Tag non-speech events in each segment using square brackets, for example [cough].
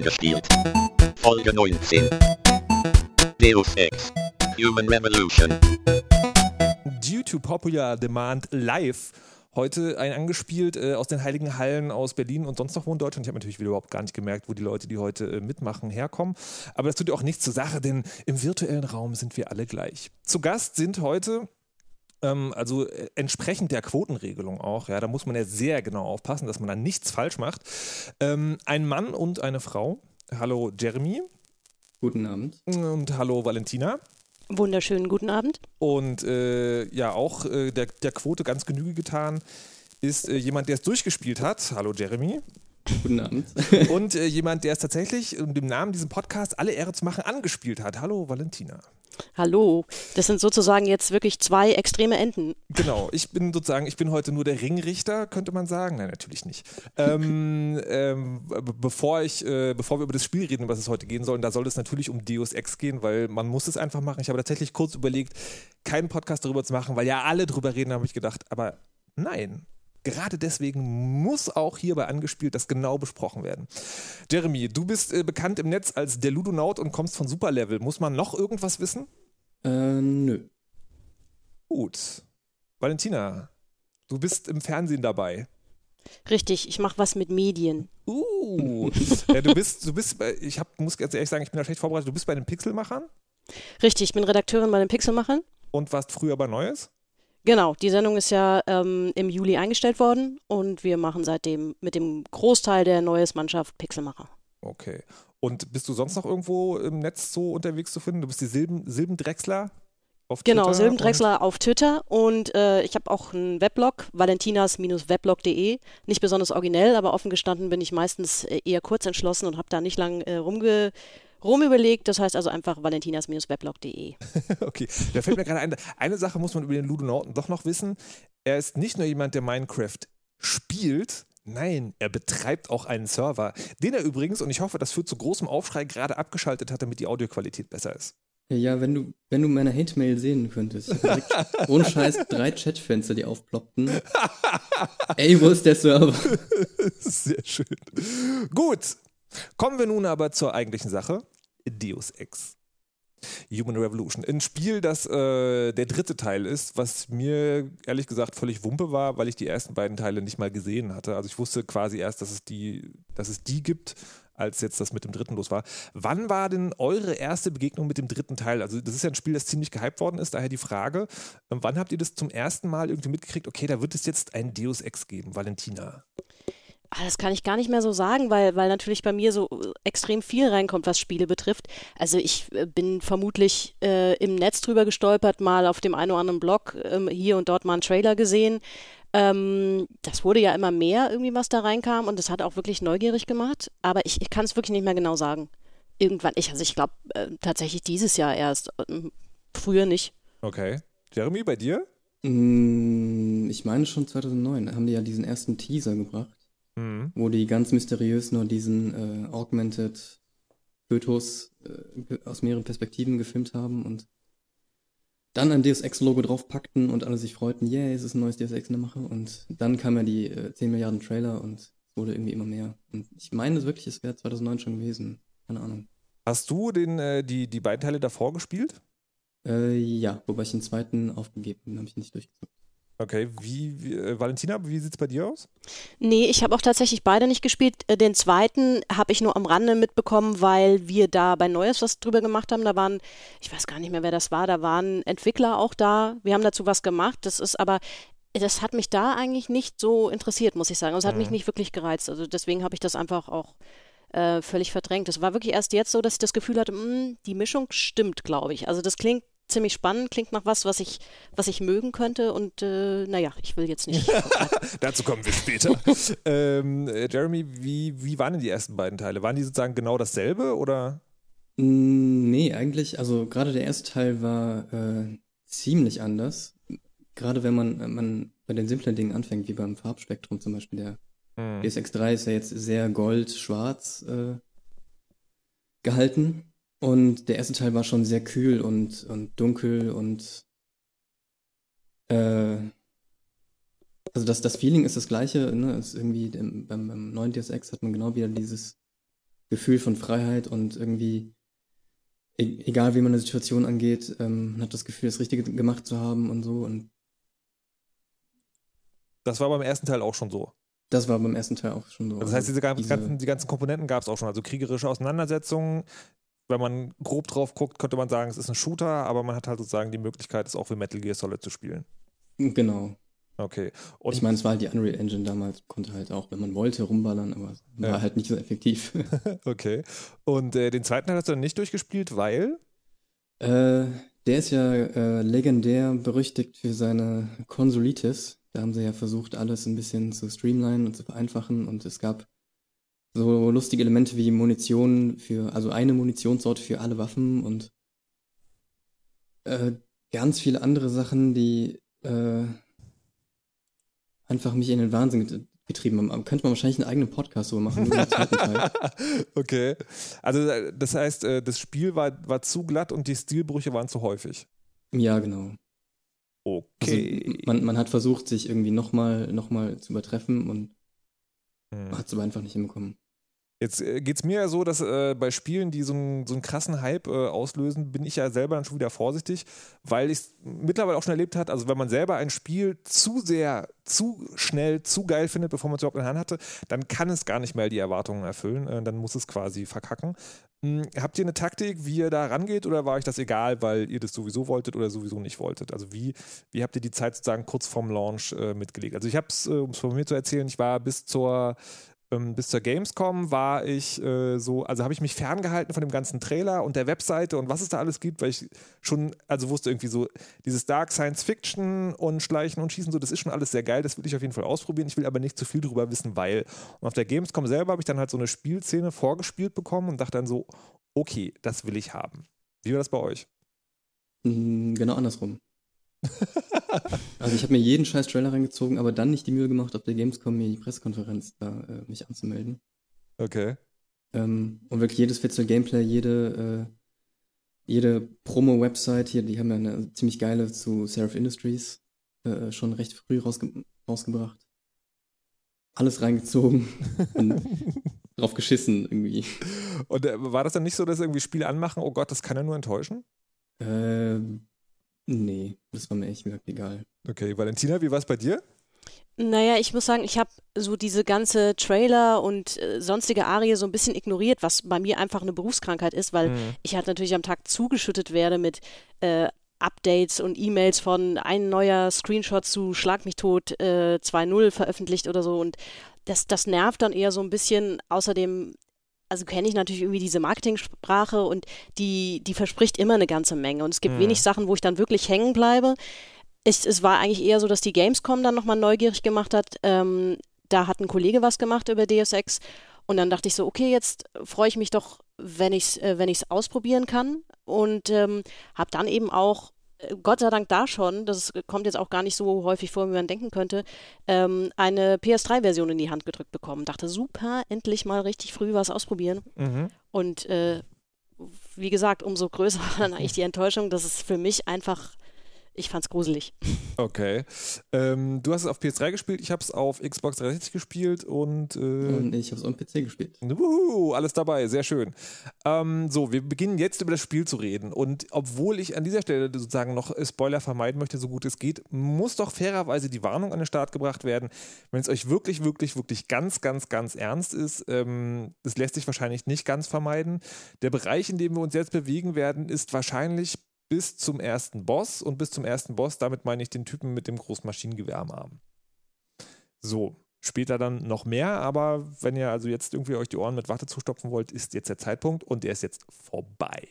angespielt. Folge 19. Deus Ex. Human Revolution. Due to Popular Demand Live. Heute ein angespielt äh, aus den Heiligen Hallen aus Berlin und sonst noch wo in Deutschland. Ich habe natürlich wieder überhaupt gar nicht gemerkt, wo die Leute, die heute äh, mitmachen, herkommen. Aber das tut ja auch nichts zur Sache, denn im virtuellen Raum sind wir alle gleich. Zu Gast sind heute ähm, also äh, entsprechend der Quotenregelung auch, ja, da muss man ja sehr genau aufpassen, dass man da nichts falsch macht. Ähm, ein Mann und eine Frau. Hallo Jeremy. Guten Abend. Und hallo Valentina. Wunderschönen guten Abend. Und äh, ja, auch äh, der, der Quote ganz Genüge getan ist äh, jemand, der es durchgespielt hat. Hallo Jeremy. Guten Abend. [laughs] Und äh, jemand, der es tatsächlich, um dem Namen diesem Podcast alle Ehre zu machen, angespielt hat. Hallo Valentina. Hallo. Das sind sozusagen jetzt wirklich zwei extreme Enden. Genau, ich bin sozusagen, ich bin heute nur der Ringrichter, könnte man sagen. Nein, natürlich nicht. ähm, [laughs] ähm, bevor ich, äh, bevor wir über das Spiel reden, was es heute gehen soll, und da soll es natürlich um Deus Ex gehen, weil man muss es einfach machen. Ich habe tatsächlich kurz überlegt, keinen Podcast darüber zu machen, weil ja alle drüber reden, habe ich gedacht, aber nein. Gerade deswegen muss auch hierbei angespielt das genau besprochen werden. Jeremy, du bist äh, bekannt im Netz als der Ludonaut und kommst von Superlevel. Muss man noch irgendwas wissen? Äh, nö. Gut. Valentina, du bist im Fernsehen dabei. Richtig, ich mache was mit Medien. Uh, [laughs] ja, du bist, du bist, bei, ich hab, muss ganz ehrlich sagen, ich bin da schlecht vorbereitet. Du bist bei den Pixelmachern Richtig, ich bin Redakteurin bei den Pixelmachern. und warst früher bei Neues. Genau, die Sendung ist ja ähm, im Juli eingestellt worden und wir machen seitdem mit dem Großteil der Neues Mannschaft Pixelmacher. Okay. Und bist du sonst noch irgendwo im Netz so unterwegs zu finden? Du bist die Silben, Silbendrechsler auf Genau, Twitter Silbendrechsler auf Twitter und äh, ich habe auch einen Weblog, valentinas-weblog.de. Nicht besonders originell, aber offen gestanden bin ich meistens äh, eher kurz entschlossen und habe da nicht lang äh, rumge rumüberlegt. Das heißt also einfach valentinas-weblog.de. [laughs] Okay, da fällt mir gerade ein, eine Sache muss man über den Ludonauten doch noch wissen. Er ist nicht nur jemand, der Minecraft spielt, Nein, er betreibt auch einen Server, den er übrigens, und ich hoffe, das führt zu großem Aufschrei, gerade abgeschaltet hat, damit die Audioqualität besser ist. Ja, wenn du, wenn du meine Hate-Mail sehen könntest. Ohne Scheiß drei Chatfenster, die aufploppten. [laughs] Ey, wo ist der Server? Sehr schön. Gut, kommen wir nun aber zur eigentlichen Sache. Deus Ex. Human Revolution. Ein Spiel, das äh, der dritte Teil ist, was mir ehrlich gesagt völlig Wumpe war, weil ich die ersten beiden Teile nicht mal gesehen hatte. Also ich wusste quasi erst, dass es die, dass es die gibt, als jetzt das mit dem dritten los war. Wann war denn eure erste Begegnung mit dem dritten Teil? Also das ist ja ein Spiel, das ziemlich gehypt worden ist, daher die Frage, ähm, wann habt ihr das zum ersten Mal irgendwie mitgekriegt, okay, da wird es jetzt ein Deus Ex geben, Valentina? Ah, Das kann ich gar nicht mehr so sagen, weil, weil natürlich bei mir so äh, extrem viel reinkommt, was Spiele betrifft. Also ich äh, bin vermutlich äh, im Netz drüber gestolpert, mal auf dem einen oder anderen Blog ähm, hier und dort mal einen Trailer gesehen. Ähm, das wurde ja immer mehr irgendwie, was da reinkam und das hat auch wirklich neugierig gemacht. Aber ich, ich kann es wirklich nicht mehr genau sagen. Irgendwann, ich, also ich glaube äh, tatsächlich dieses Jahr erst. Ähm, früher nicht. Okay. Jeremy, bei dir? Mm, Ich meine schon 2009 haben die ja diesen ersten Teaser gebracht, Mhm. wo die ganz mysteriös nur diesen äh, Augmented Fötus äh, aus mehreren Perspektiven gefilmt haben und dann ein Deus Ex-Logo draufpackten und alle sich freuten, yeah, es ist ein neues Deus Ex in der Mache. Und dann kamen ja die äh, 10 Milliarden Trailer und es wurde irgendwie immer mehr. Und ich meine wirklich, es wäre 2009 schon gewesen. Keine Ahnung. Hast du den, äh, die, die beiden Teile davor gespielt? Äh, ja, wobei ich den zweiten aufgegeben habe, habe ich nicht durchgezockt. Okay, wie, wie äh, Valentina, wie sieht es bei dir aus? Nee, ich habe auch tatsächlich beide nicht gespielt. Äh, Den zweiten habe ich nur am Rande mitbekommen, weil wir da bei Neues was drüber gemacht haben. Da waren, ich weiß gar nicht mehr, wer das war, da waren Entwickler auch da. Wir haben dazu was gemacht. Das ist aber, das hat mich da eigentlich nicht so interessiert, muss ich sagen. Es hat mich Mhm. nicht wirklich gereizt. Also deswegen habe ich das einfach auch äh, völlig verdrängt. Es war wirklich erst jetzt so, dass ich das Gefühl hatte, mh, die Mischung stimmt, glaube ich. Also das klingt ziemlich spannend, klingt nach was, was ich, was ich mögen könnte. Und äh, naja, ich will jetzt nicht. [laughs] Dazu kommen wir später. [laughs] ähm, äh, Jeremy, wie, wie waren denn die ersten beiden Teile? Waren die sozusagen genau dasselbe oder? Mm, Nee, eigentlich, also gerade der erste Teil war äh, ziemlich anders. Gerade wenn man, äh, man bei den simplen Dingen anfängt, wie beim Farbspektrum zum Beispiel. Der Hm. DSX3 ist ja jetzt sehr gold-schwarz äh, gehalten. Und der erste Teil war schon sehr kühl und, und dunkel und äh, also das, das Feeling ist das gleiche, ne? Ist irgendwie im, beim, beim neuen DSX hat man genau wieder dieses Gefühl von Freiheit und irgendwie, e egal wie man eine Situation angeht, ähm, man hat das Gefühl, das Richtige gemacht zu haben und so. Und Das war beim ersten Teil auch schon so. das war beim ersten Teil auch schon so. Das heißt, diese, ganzen, diese- die ganzen Komponenten gab es auch schon. Also kriegerische Auseinandersetzungen. Wenn man grob drauf guckt, könnte man sagen, es ist ein Shooter, aber man hat halt sozusagen die Möglichkeit, es auch wie Metal Gear Solid zu spielen. Genau. Okay. Und ich meine, es war halt die Unreal Engine damals, konnte halt auch, wenn man wollte, rumballern, aber es war Ja. halt nicht so effektiv. [laughs] Okay. Und äh, den zweiten Teil hast du dann nicht durchgespielt, weil. Äh, der ist ja äh, legendär berüchtigt für seine Konsolitis. Da haben sie ja versucht, alles ein bisschen zu streamlinen und zu vereinfachen. Und es gab so lustige Elemente wie Munition für, also eine Munitionssorte für alle Waffen und äh, ganz viele andere Sachen, die äh, einfach mich in den Wahnsinn get- getrieben haben. Könnte man wahrscheinlich einen eigenen Podcast so machen, [laughs] okay. Also, äh, das heißt, äh, das Spiel war, war zu glatt und die Stilbrüche waren zu häufig. Ja, genau. Okay. Also, man, man hat versucht, sich irgendwie nochmal noch mal zu übertreffen und Hm. hat es aber einfach nicht hinbekommen. Jetzt äh, geht es mir ja so, dass äh, bei Spielen, die so, einen- so einen krassen Hype äh, auslösen, bin ich ja selber dann schon wieder vorsichtig, weil ich es mittlerweile auch schon erlebt hat, also wenn man selber ein Spiel zu sehr, zu schnell, zu geil findet, bevor man es überhaupt in der Hand hatte, dann kann es gar nicht mehr die Erwartungen erfüllen, äh, dann muss es quasi verkacken. Hm, habt ihr eine Taktik, wie ihr da rangeht oder war euch das egal, weil ihr das sowieso wolltet oder sowieso nicht wolltet? Also wie, wie habt ihr die Zeit sozusagen kurz vorm Launch äh, mitgelegt? Also ich habe es, äh, um es von mir zu erzählen, ich war bis zur bis zur Gamescom war ich äh, so, also habe ich mich ferngehalten von dem ganzen Trailer und der Webseite und was es da alles gibt, weil ich schon, also wusste irgendwie so, dieses Dark Science Fiction und Schleichen und Schießen, so, das ist schon alles sehr geil, das will ich auf jeden Fall ausprobieren. Ich will aber nicht zu viel drüber wissen, weil. Und auf der Gamescom selber habe ich dann halt so eine Spielszene vorgespielt bekommen und dachte dann so, okay, das will ich haben. Wie war das bei euch? Mm, Genau andersrum. [laughs] also ich habe mir jeden scheiß Trailer reingezogen, aber dann nicht die Mühe gemacht, auf der Gamescom mir die Pressekonferenz da äh, mich anzumelden. Okay. Ähm, und wirklich jedes Fitzel Gameplay, jede, äh, jede Promo-Website hier, die haben ja eine ziemlich geile zu Seraph Industries äh, schon recht früh rausge rausgebracht. Alles reingezogen [laughs] und drauf geschissen irgendwie. Und äh, war das dann nicht so, dass irgendwie Spiele anmachen, oh Gott, das kann ja nur enttäuschen? Ähm, nee, das war mir echt gesagt egal. Okay, Valentina, wie war es bei dir? Naja, ich muss sagen, ich habe so diese ganze Trailer und äh, sonstige Arie so ein bisschen ignoriert, was bei mir einfach eine Berufskrankheit ist, weil Mhm. ich halt natürlich am Tag zugeschüttet werde mit äh, Updates und E-Mails von ein neuer Screenshot zu Schlag mich tot äh, 2.0 veröffentlicht oder so und das, das nervt dann eher so ein bisschen. Außerdem, also kenne ich natürlich irgendwie diese Marketingsprache und die, die verspricht immer eine ganze Menge und es gibt Mhm. wenig Sachen, wo ich dann wirklich hängen bleibe. Ich, es war eigentlich eher so, dass die Gamescom dann nochmal neugierig gemacht hat. Ähm, da hat ein Kollege was gemacht über Deus Ex und dann dachte ich so, okay, jetzt freue ich mich doch, wenn ich es äh, wenn ich's ausprobieren kann und ähm, habe dann eben auch, Gott sei Dank da schon, das kommt jetzt auch gar nicht so häufig vor, wie man denken könnte, ähm, eine PS3-Version in die Hand gedrückt bekommen. Dachte, super, endlich mal richtig früh was ausprobieren. Mhm. Und äh, wie gesagt, umso größer war dann eigentlich die Enttäuschung, dass es für mich einfach, ich fand's gruselig. Okay. Ähm, du hast es auf PS3 gespielt, ich habe es auf Xbox 360 gespielt und, äh, Und ich habe es am PC gespielt. Wuhu, alles dabei, sehr schön. Ähm, so, wir beginnen jetzt über das Spiel zu reden. Und obwohl ich an dieser Stelle sozusagen noch Spoiler vermeiden möchte, so gut es geht, muss doch fairerweise die Warnung an den Start gebracht werden, wenn es euch wirklich, wirklich, wirklich ganz, ganz, ganz ernst ist. Ähm, das lässt sich wahrscheinlich nicht ganz vermeiden. Der Bereich, in dem wir uns jetzt bewegen werden, ist wahrscheinlich bis zum ersten Boss. Und bis zum ersten Boss, damit meine ich den Typen mit dem großen Maschinengewehr am Arm. So, später dann noch mehr, aber wenn ihr also jetzt irgendwie euch die Ohren mit Watte zustopfen wollt, ist jetzt der Zeitpunkt und der ist jetzt vorbei.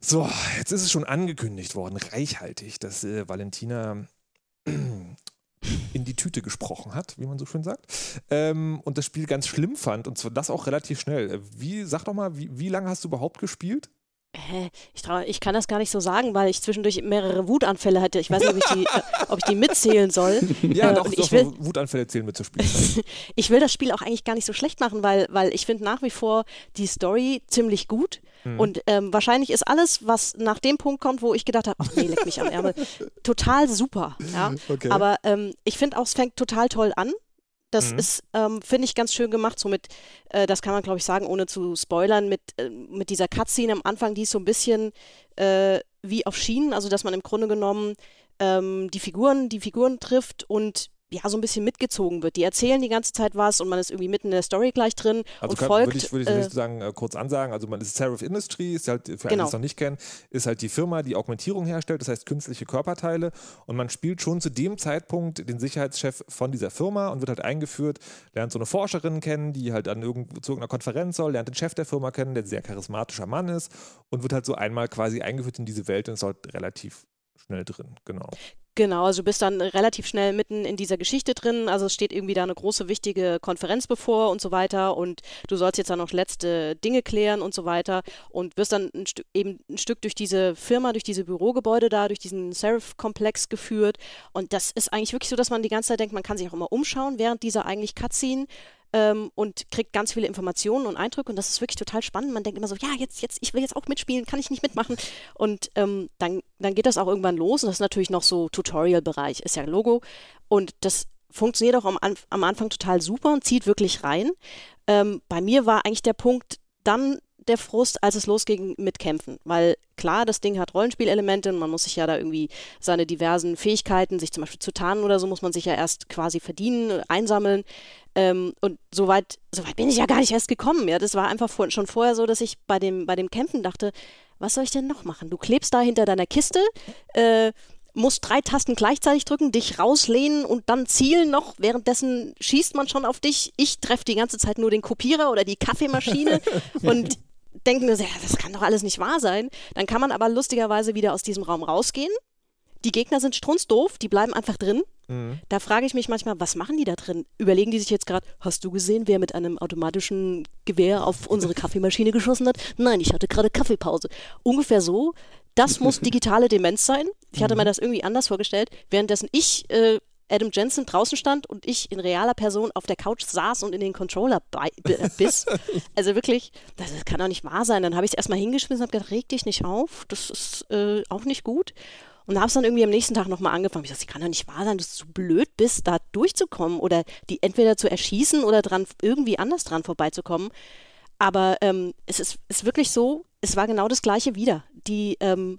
So, jetzt ist es schon angekündigt worden, reichhaltig, dass äh, Valentina [clears throat] in die Tüte gesprochen hat, wie man so schön sagt, ähm, und das Spiel ganz schlimm fand und zwar das auch relativ schnell. Äh, Wie, sag doch mal, wie, wie lange hast du überhaupt gespielt? Hä? Ich, trau, ich kann das gar nicht so sagen, weil ich zwischendurch mehrere Wutanfälle hatte. Ich weiß nicht, ob ich die, [laughs] äh, ob ich die mitzählen soll. Ja, Äh, doch, ich will- Wutanfälle zählen mit zur Spielzeit. [laughs] Ich will das Spiel auch eigentlich gar nicht so schlecht machen, weil, weil ich finde nach wie vor die Story ziemlich gut. Mhm. Und ähm, wahrscheinlich ist alles, was nach dem Punkt kommt, wo ich gedacht habe, ach nee, leck mich am Ärmel, total super. Ja? [laughs] Okay. Aber ähm, ich finde auch, es fängt total toll an. Das Mhm. ist, ähm, finde ich, ganz schön gemacht. So mit, äh, das kann man, glaube ich, sagen, ohne zu spoilern, mit, äh, mit dieser Cutscene am Anfang, die ist so ein bisschen äh, wie auf Schienen, also dass man im Grunde genommen ähm, die Figuren, die Figuren trifft und ja, so ein bisschen mitgezogen wird. Die erzählen die ganze Zeit was und man ist irgendwie mitten in der Story gleich drin Also und kann, folgt. würde ich, würde ich äh, sozusagen äh, kurz ansagen, also man ist Seraph Industries, halt, für alle, die Genau. es noch nicht kennen, ist halt die Firma, die Augmentierung herstellt, das heißt künstliche Körperteile und man spielt schon zu dem Zeitpunkt den Sicherheitschef von dieser Firma und wird halt eingeführt, lernt so eine Forscherin kennen, die halt an irgend, zu irgendeiner Konferenz soll, lernt den Chef der Firma kennen, der ein sehr charismatischer Mann ist und wird halt so einmal quasi eingeführt in diese Welt und ist halt relativ schnell drin, genau. Genau, also du bist dann relativ schnell mitten in dieser Geschichte drin. Also es steht irgendwie da eine große, wichtige Konferenz bevor und so weiter. Und du sollst jetzt dann noch letzte Dinge klären und so weiter. Und wirst dann ein eben ein Stück durch diese Firma, durch diese Bürogebäude da, durch diesen Seraph-Komplex geführt. Und das ist eigentlich wirklich so, dass man die ganze Zeit denkt, man kann sich auch immer umschauen während dieser eigentlich Cutscene. Ähm, und kriegt ganz viele Informationen und Eindrücke und das ist wirklich total spannend. Man denkt immer so, ja, jetzt, jetzt, ich will jetzt auch mitspielen, kann ich nicht mitmachen. Und ähm, dann, dann geht das auch irgendwann los und das ist natürlich noch so Tutorial-Bereich, ist ja Logo. Und das funktioniert auch am, am Anfang total super und zieht wirklich rein. Ähm, bei mir war eigentlich der Punkt dann der Frust, als es losging mit Kämpfen. Weil klar, das Ding hat Rollenspielelemente und man muss sich ja da irgendwie seine diversen Fähigkeiten, sich zum Beispiel zu tarnen oder so, muss man sich ja erst quasi verdienen, einsammeln. Ähm, und soweit, soweit bin ich ja gar nicht erst gekommen. Ja, das war einfach vor, schon vorher so, dass ich bei dem, bei dem Kämpfen dachte, was soll ich denn noch machen? Du klebst da hinter deiner Kiste, äh, musst drei Tasten gleichzeitig drücken, dich rauslehnen und dann zielen noch. Währenddessen schießt man schon auf dich. Ich treffe die ganze Zeit nur den Kopierer oder die Kaffeemaschine [laughs] und denke mir, so, ja, das kann doch alles nicht wahr sein. Dann kann man aber lustigerweise wieder aus diesem Raum rausgehen. Die Gegner sind strunzdoof, die bleiben einfach drin. Mhm. Da frage ich mich manchmal, was machen die da drin? Überlegen die sich jetzt gerade, hast du gesehen, wer mit einem automatischen Gewehr auf unsere [laughs] Kaffeemaschine geschossen hat? Nein, ich hatte gerade Kaffeepause. Ungefähr so. Das muss [laughs] digitale Demenz sein. Ich hatte mir das irgendwie anders vorgestellt. Währenddessen ich, äh, Adam Jensen, draußen stand und ich in realer Person auf der Couch saß und in den Controller b- biss. [laughs] Also wirklich, das, das kann doch nicht wahr sein. Dann habe ich es erstmal hingeschmissen und habe gedacht, reg dich nicht auf. Das ist äh, auch nicht gut. Und habe es dann irgendwie am nächsten Tag nochmal angefangen. Ich dachte, das kann doch nicht wahr sein, dass du so blöd bist, da durchzukommen oder die entweder zu erschießen oder dran irgendwie anders dran vorbeizukommen. Aber ähm, es ist, ist wirklich so, es war genau das gleiche wieder. Die, ähm,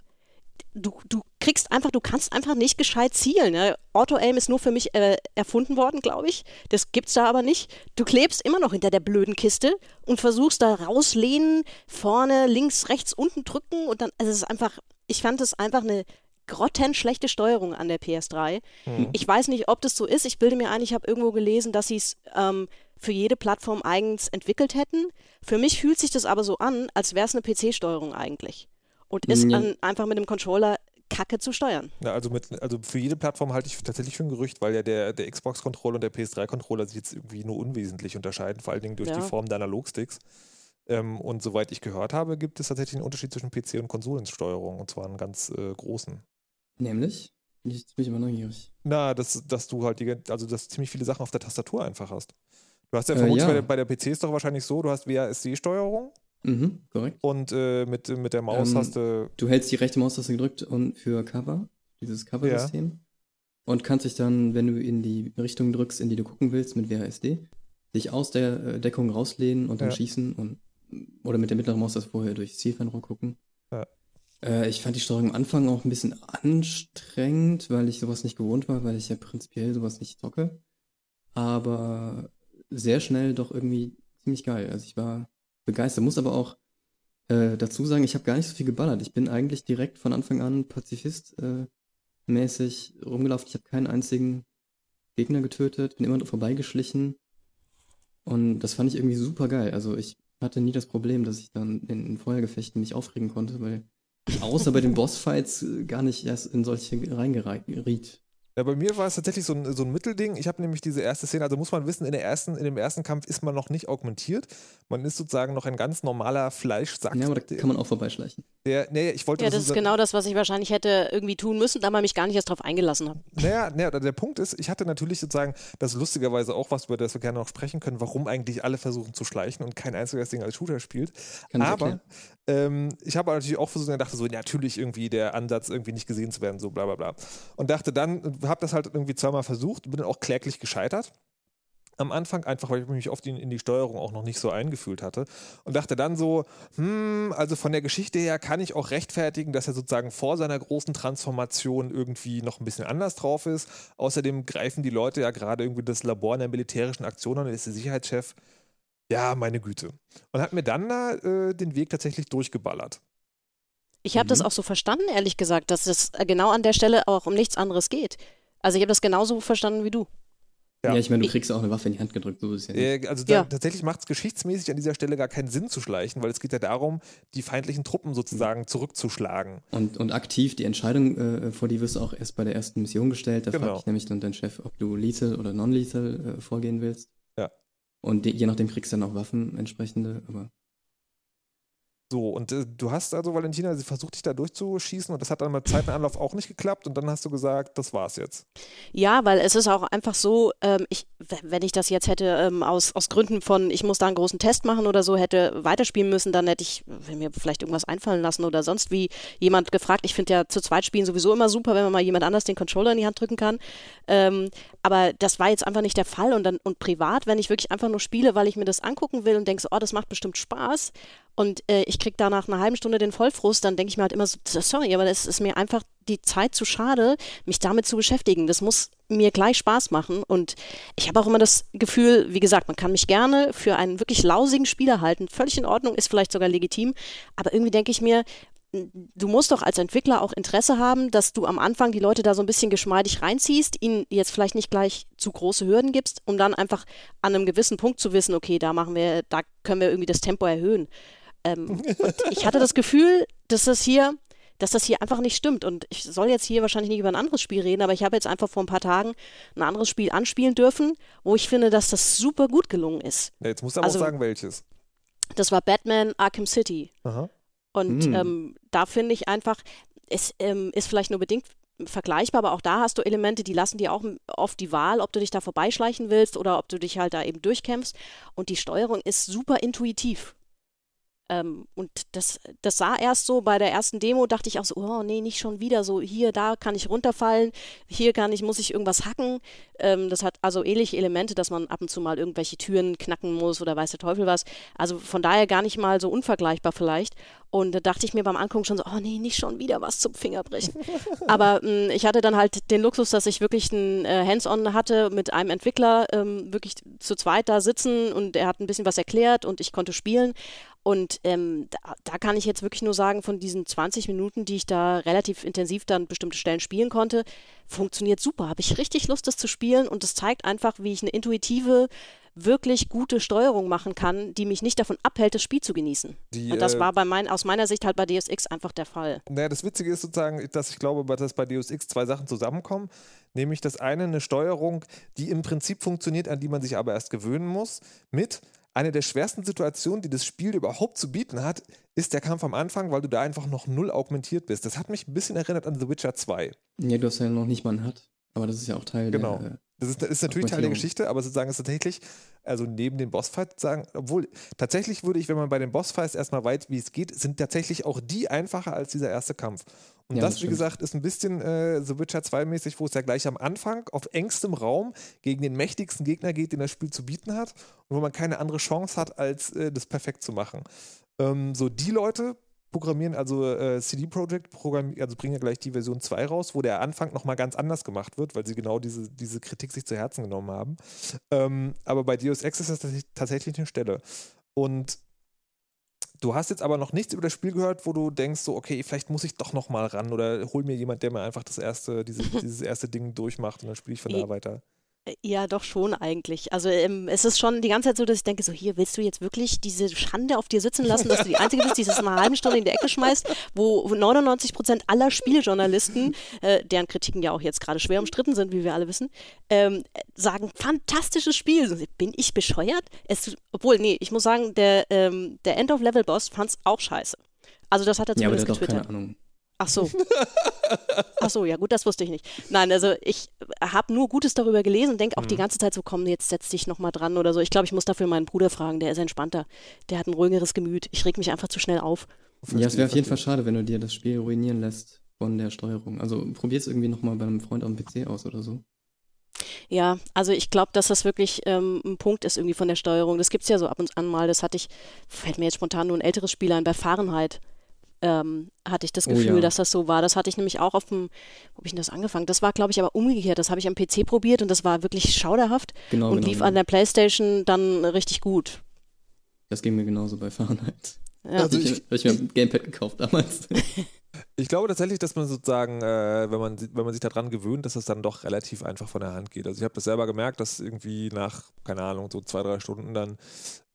du, du kriegst einfach, du kannst einfach nicht gescheit zielen. Ne? Auto-Aim ist nur für mich äh, erfunden worden, glaube ich. Das gibt's da aber nicht. Du klebst immer noch hinter der blöden Kiste und versuchst da rauslehnen, vorne, links, rechts, unten drücken und dann, also es ist einfach, ich fand es einfach eine grottenschlechte Steuerung an der PS3. Mhm. Ich weiß nicht, ob das so ist. Ich bilde mir ein, ich habe irgendwo gelesen, dass sie es ähm, für jede Plattform eigens entwickelt hätten. Für mich fühlt sich das aber so an, als wäre es eine PC-Steuerung eigentlich. Und ist Ja. an, einfach mit dem Controller kacke zu steuern. Ja, also, mit, also für jede Plattform halte ich tatsächlich für ein Gerücht, weil ja der, der Xbox-Controller und der PS3-Controller sich jetzt irgendwie nur unwesentlich unterscheiden, vor allen Dingen durch Ja. die Form der Analogsticks. Ähm, und soweit ich gehört habe, gibt es tatsächlich einen Unterschied zwischen PC und Konsolensteuerung und zwar einen ganz äh, großen. Nämlich? Jetzt bin ich immer neugierig. Na, dass, dass du halt die, also dass du ziemlich viele Sachen auf der Tastatur einfach hast. Du hast ja Äh, vermutlich ja. bei, der, bei der PC ist doch wahrscheinlich so, du hast WASD-Steuerung Mhm, korrekt. und äh, mit, mit der Maus Ähm, hast du. Du hältst die rechte Maustaste gedrückt und für Cover, dieses Cover-System. Und kannst dich dann, wenn du in die Richtung drückst, in die du gucken willst, mit WASD, dich aus der äh, Deckung rauslehnen und dann Ja. schießen und oder mit der mittleren Maustaste vorher durchs Zielfernrohr gucken. Ja. Äh, ich fand die Steuerung am Anfang auch ein bisschen anstrengend, weil ich sowas nicht gewohnt war, weil ich ja prinzipiell sowas nicht zocke. Aber sehr schnell doch irgendwie ziemlich geil. Also ich war begeistert. Muss aber auch äh, dazu sagen, ich habe gar nicht so viel geballert. Ich bin eigentlich direkt von Anfang an Pazifist äh, mäßig rumgelaufen. Ich habe keinen einzigen Gegner getötet, bin immer vorbeigeschlichen. Und das fand ich irgendwie super geil. Also ich hatte nie das Problem, dass ich dann in Feuergefechten mich aufregen konnte, weil ich außer bei den [laughs] Bossfights gar nicht erst in solche reingeriet. Ja, bei mir war es tatsächlich so ein, so ein Mittelding. Ich habe nämlich diese erste Szene, also muss man wissen, in, der ersten, in dem ersten Kampf ist man noch nicht augmentiert. Man ist sozusagen noch ein ganz normaler Fleischsack. Ja, aber da kann man auch vorbeischleichen. Der, nee, ich wollte Ja, das ist genau das, was ich wahrscheinlich hätte irgendwie tun müssen, da man mich gar nicht erst drauf eingelassen habe. Naja, naja, der Punkt ist, ich hatte natürlich sozusagen das lustigerweise auch was, über das wir gerne noch sprechen können, warum eigentlich alle versuchen zu schleichen und kein einziger das Ding als Shooter spielt. Kann Aber ähm, ich habe natürlich auch versucht und dachte so, natürlich irgendwie der Ansatz, irgendwie nicht gesehen zu werden, so bla bla bla. Und dachte dann, habe das halt irgendwie zweimal versucht, bin dann auch kläglich gescheitert. Am Anfang, einfach weil ich mich oft in, in, die Steuerung auch noch nicht so eingefühlt hatte. Und dachte dann so, hm, also von der Geschichte her kann ich auch rechtfertigen, dass er sozusagen vor seiner großen Transformation irgendwie noch ein bisschen anders drauf ist. Außerdem greifen die Leute ja gerade irgendwie das Labor in der militärischen Aktion an und ist der Sicherheitschef. Ja, meine Güte. Und hat mir dann da äh, den Weg tatsächlich durchgeballert. Ich habe mhm. das auch so verstanden, ehrlich gesagt, dass es genau an der Stelle auch um nichts anderes geht. Also ich habe das genauso verstanden wie du. Ja, ja ich meine, du kriegst auch eine Waffe in die Hand gedrückt, so ist ja nicht. Also da, ja. tatsächlich macht es geschichtsmäßig an dieser Stelle gar keinen Sinn zu schleichen, weil es geht ja darum, die feindlichen Truppen sozusagen zurückzuschlagen. Und, und aktiv die Entscheidung, äh, vor die wirst du auch erst bei der ersten Mission gestellt. Da genau. fragt dich nämlich dann dein Chef, ob du lethal oder non-lethal äh, vorgehen willst. Ja. Und je nachdem kriegst du dann auch Waffen entsprechende, aber so, und äh, du hast also, Valentina, sie versucht dich da durchzuschießen und das hat dann mit Zeitenanlauf auch nicht geklappt und dann hast du gesagt, das war's jetzt. Ja, weil es ist auch einfach so, ähm, ich, wenn ich das jetzt hätte ähm, aus, aus Gründen von, ich muss da einen großen Test machen oder so, hätte weiterspielen müssen, dann hätte ich mir vielleicht irgendwas einfallen lassen oder sonst wie jemand gefragt. Ich finde ja zu zweit spielen sowieso immer super, wenn man mal jemand anders den Controller in die Hand drücken kann. Ähm, aber das war jetzt einfach nicht der Fall und dann und privat, wenn ich wirklich einfach nur spiele, weil ich mir das angucken will und denke so, oh, das macht bestimmt Spaß und äh, ich kriege da nach einer halben Stunde den Vollfrust, dann denke ich mir halt immer so, sorry, aber das ist mir einfach die Zeit zu schade, mich damit zu beschäftigen. Das muss mir gleich Spaß machen. Und ich habe auch immer das Gefühl, wie gesagt, man kann mich gerne für einen wirklich lausigen Spieler halten. Völlig in Ordnung, ist vielleicht sogar legitim. Aber irgendwie denke ich mir, du musst doch als Entwickler auch Interesse haben, dass du am Anfang die Leute da so ein bisschen geschmeidig reinziehst, ihnen jetzt vielleicht nicht gleich zu große Hürden gibst, um dann einfach an einem gewissen Punkt zu wissen, okay, da machen wir, da können wir irgendwie das Tempo erhöhen. Ähm, und ich hatte das Gefühl, dass das hier, dass das hier einfach nicht stimmt. Und ich soll jetzt hier wahrscheinlich nicht über ein anderes Spiel reden, aber ich habe jetzt einfach vor ein paar Tagen ein anderes Spiel anspielen dürfen, wo ich finde, dass das super gut gelungen ist. Ja, jetzt musst du aber also, auch sagen, welches. Das war Batman Arkham City. Aha. Und hm. ähm, da finde ich einfach, es ähm, ist vielleicht nur bedingt vergleichbar, aber auch da hast du Elemente, die lassen dir auch oft die Wahl, ob du dich da vorbeischleichen willst oder ob du dich halt da eben durchkämpfst. Und die Steuerung ist super intuitiv. Ähm, und das, das sah erst so bei der ersten Demo, dachte ich auch so, oh nee, nicht schon wieder so, hier, da kann ich runterfallen, hier kann ich, muss ich irgendwas hacken. Ähm, das hat also ähnliche Elemente, dass man ab und zu mal irgendwelche Türen knacken muss oder weiß der Teufel was. Also von daher gar nicht mal so unvergleichbar vielleicht. Und da dachte ich mir beim Angucken schon so, oh nee, nicht schon wieder was zum Fingerbrechen. [laughs] Aber mh, mm, ich hatte dann halt den Luxus, dass ich wirklich ein äh, Hands-on hatte mit einem Entwickler, ähm, wirklich zu zweit da sitzen und er hat ein bisschen was erklärt und ich konnte spielen. Und ähm, da, da, kann ich jetzt wirklich nur sagen, von diesen 20 Minuten, die ich da relativ intensiv dann bestimmte Stellen spielen konnte, funktioniert super. Habe ich richtig Lust, das zu spielen und es zeigt einfach, wie ich eine intuitive, wirklich gute Steuerung machen kann, die mich nicht davon abhält, das Spiel zu genießen. Die, und das äh, war bei mein, aus meiner Sicht halt bei Deus Ex einfach der Fall. Naja, das Witzige ist sozusagen, dass ich glaube, dass bei Deus Ex zwei Sachen zusammenkommen. Nämlich das eine eine Steuerung, die im Prinzip funktioniert, an die man sich aber erst gewöhnen muss, mit eine der schwersten Situationen, die das Spiel überhaupt zu bieten hat, ist der Kampf am Anfang, weil du da einfach noch null augmentiert bist. Das hat mich ein bisschen erinnert an The Witcher 2. Ja, du hast ja noch nicht mal einen Hut. Aber das ist ja auch Teil genau. der. Genau. Das ist, ist natürlich Teil der Geschichte, aber sozusagen ist tatsächlich, also neben dem Bossfight sagen, obwohl tatsächlich würde ich, wenn man bei den Bossfights erstmal weiß, wie es geht, sind tatsächlich auch die einfacher als dieser erste Kampf. Und ja, das, das wie gesagt, ist ein bisschen äh, The Witcher 2 mäßig, wo es ja gleich am Anfang auf engstem Raum gegen den mächtigsten Gegner geht, den das Spiel zu bieten hat und wo man keine andere Chance hat, als äh, das perfekt zu machen. Ähm, so die Leute, programmieren, also äh, CD Projekt also bringen ja gleich die Version 2 raus, wo der Anfang nochmal ganz anders gemacht wird, weil sie genau diese, diese Kritik sich zu Herzen genommen haben. Ähm, aber bei Deus Ex ist das tatsächlich eine Stelle. Und du hast jetzt aber noch nichts über das Spiel gehört, wo du denkst, so, okay, vielleicht muss ich doch nochmal ran oder hol mir jemand, der mir einfach das erste, diese, [laughs] dieses erste Ding durchmacht und dann spiele ich von da weiter. Ja, doch schon eigentlich. Also ähm, es ist schon die ganze Zeit so, dass ich denke, so hier willst du jetzt wirklich diese Schande auf dir sitzen lassen, dass du die [laughs] Einzige bist, die das in einer halben Stunde in die Ecke schmeißt, wo 99 Prozent aller Spielejournalisten, äh, deren Kritiken ja auch jetzt gerade schwer umstritten sind, wie wir alle wissen, ähm, sagen, fantastisches Spiel. Bin ich bescheuert? Es, obwohl, nee, ich muss sagen, der, ähm, der End-of-Level-Boss fand es auch scheiße. Also das hat er zumindest ja, aber der getwittert. Hat auch keine Ahnung. Ach so. Ach so, ja gut, das wusste ich nicht. Nein, also ich habe nur Gutes darüber gelesen und denke auch mhm. die ganze Zeit so, komm, jetzt setz dich nochmal dran oder so. Ich glaube, ich muss dafür meinen Bruder fragen, der ist entspannter. Der hat ein ruhigeres Gemüt. Ich reg mich einfach zu schnell auf. Ja, es wäre auf jeden Fall schade, wenn du dir das Spiel ruinieren lässt von der Steuerung. Also probier es irgendwie nochmal bei einem Freund am PC aus oder so. Ja, also ich glaube, dass das wirklich ähm, ein Punkt ist irgendwie von der Steuerung. Das gibt es ja so ab und an mal. Das hatte ich, fällt mir jetzt spontan nur ein älteres Spiel ein, bei Fahrenheit. Ähm, hatte ich das Oh Gefühl, ja. dass das so war. Das hatte ich nämlich auch auf dem, wo habe ich denn das angefangen? Das war, glaube ich, aber umgekehrt. Das habe ich am PC probiert und das war wirklich schauderhaft Genau, und genau. lief an der Playstation dann richtig gut. Das ging mir genauso bei Fahrenheit. Ja. Also ich, ich- hab ich mir ein Gamepad gekauft damals. [laughs] Ich glaube tatsächlich, dass man sozusagen, äh, wenn, man, wenn man sich daran gewöhnt, dass es dann doch relativ einfach von der Hand geht. Also ich habe das selber gemerkt, dass irgendwie nach, keine Ahnung, so zwei, drei Stunden dann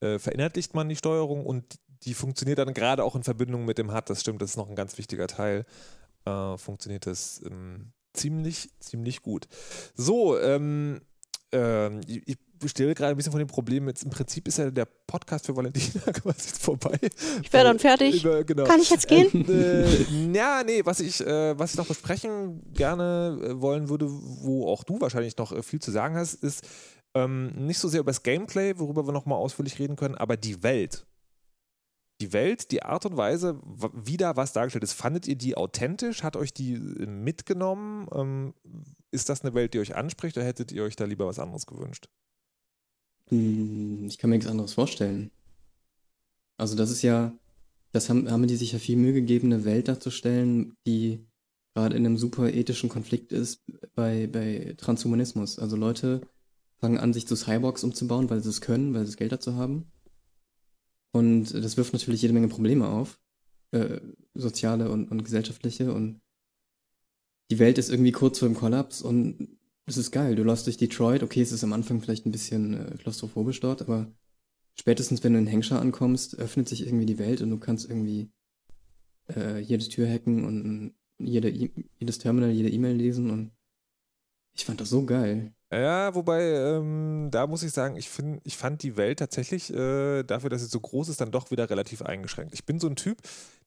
äh, verinnerlicht man die Steuerung und die funktioniert dann gerade auch in Verbindung mit dem HUD. Das stimmt, das ist noch ein ganz wichtiger Teil. Äh, funktioniert das ähm, ziemlich, ziemlich gut. So, ähm, ähm, ich, ich stelle gerade ein bisschen von dem Problem. Jetzt im Prinzip ist ja der Podcast für Valentina [laughs] quasi vorbei. Ich wäre dann fertig. Über, genau. Kann ich jetzt gehen? Äh, ja, nee, was ich, äh, was ich noch besprechen gerne äh, wollen würde, wo auch du wahrscheinlich noch äh, viel zu sagen hast, ist ähm, nicht so sehr über das Gameplay, worüber wir nochmal ausführlich reden können, aber die Welt. Die Welt, die Art und Weise, wie da was dargestellt ist, fandet ihr die authentisch? Hat euch die äh, mitgenommen? Ähm, ist das eine Welt, die euch anspricht oder hättet ihr euch da lieber was anderes gewünscht? Hm, Ich kann mir nichts anderes vorstellen. Also das ist ja, das haben, haben die sich ja viel Mühe gegeben, eine Welt darzustellen, die gerade in einem super ethischen Konflikt ist bei, bei Transhumanismus. Also Leute fangen an, sich zu Cyborgs umzubauen, weil sie es können, weil sie das Geld dazu haben. Und das wirft natürlich jede Menge Probleme auf, äh, soziale und, und gesellschaftliche. Und die Welt ist irgendwie kurz vor dem Kollaps und es ist geil. Du läufst durch Detroit. Okay, es ist am Anfang vielleicht ein bisschen äh, klaustrophobisch dort, aber spätestens, wenn du in Hengscher ankommst, öffnet sich irgendwie die Welt und du kannst irgendwie äh, jede Tür hacken und jede e jedes Terminal, jede E-Mail lesen und ich fand das so geil. Ja, wobei, ähm, da muss ich sagen, ich, find, ich fand die Welt tatsächlich äh, dafür, dass sie so groß ist, dann doch wieder relativ eingeschränkt. Ich bin so ein Typ,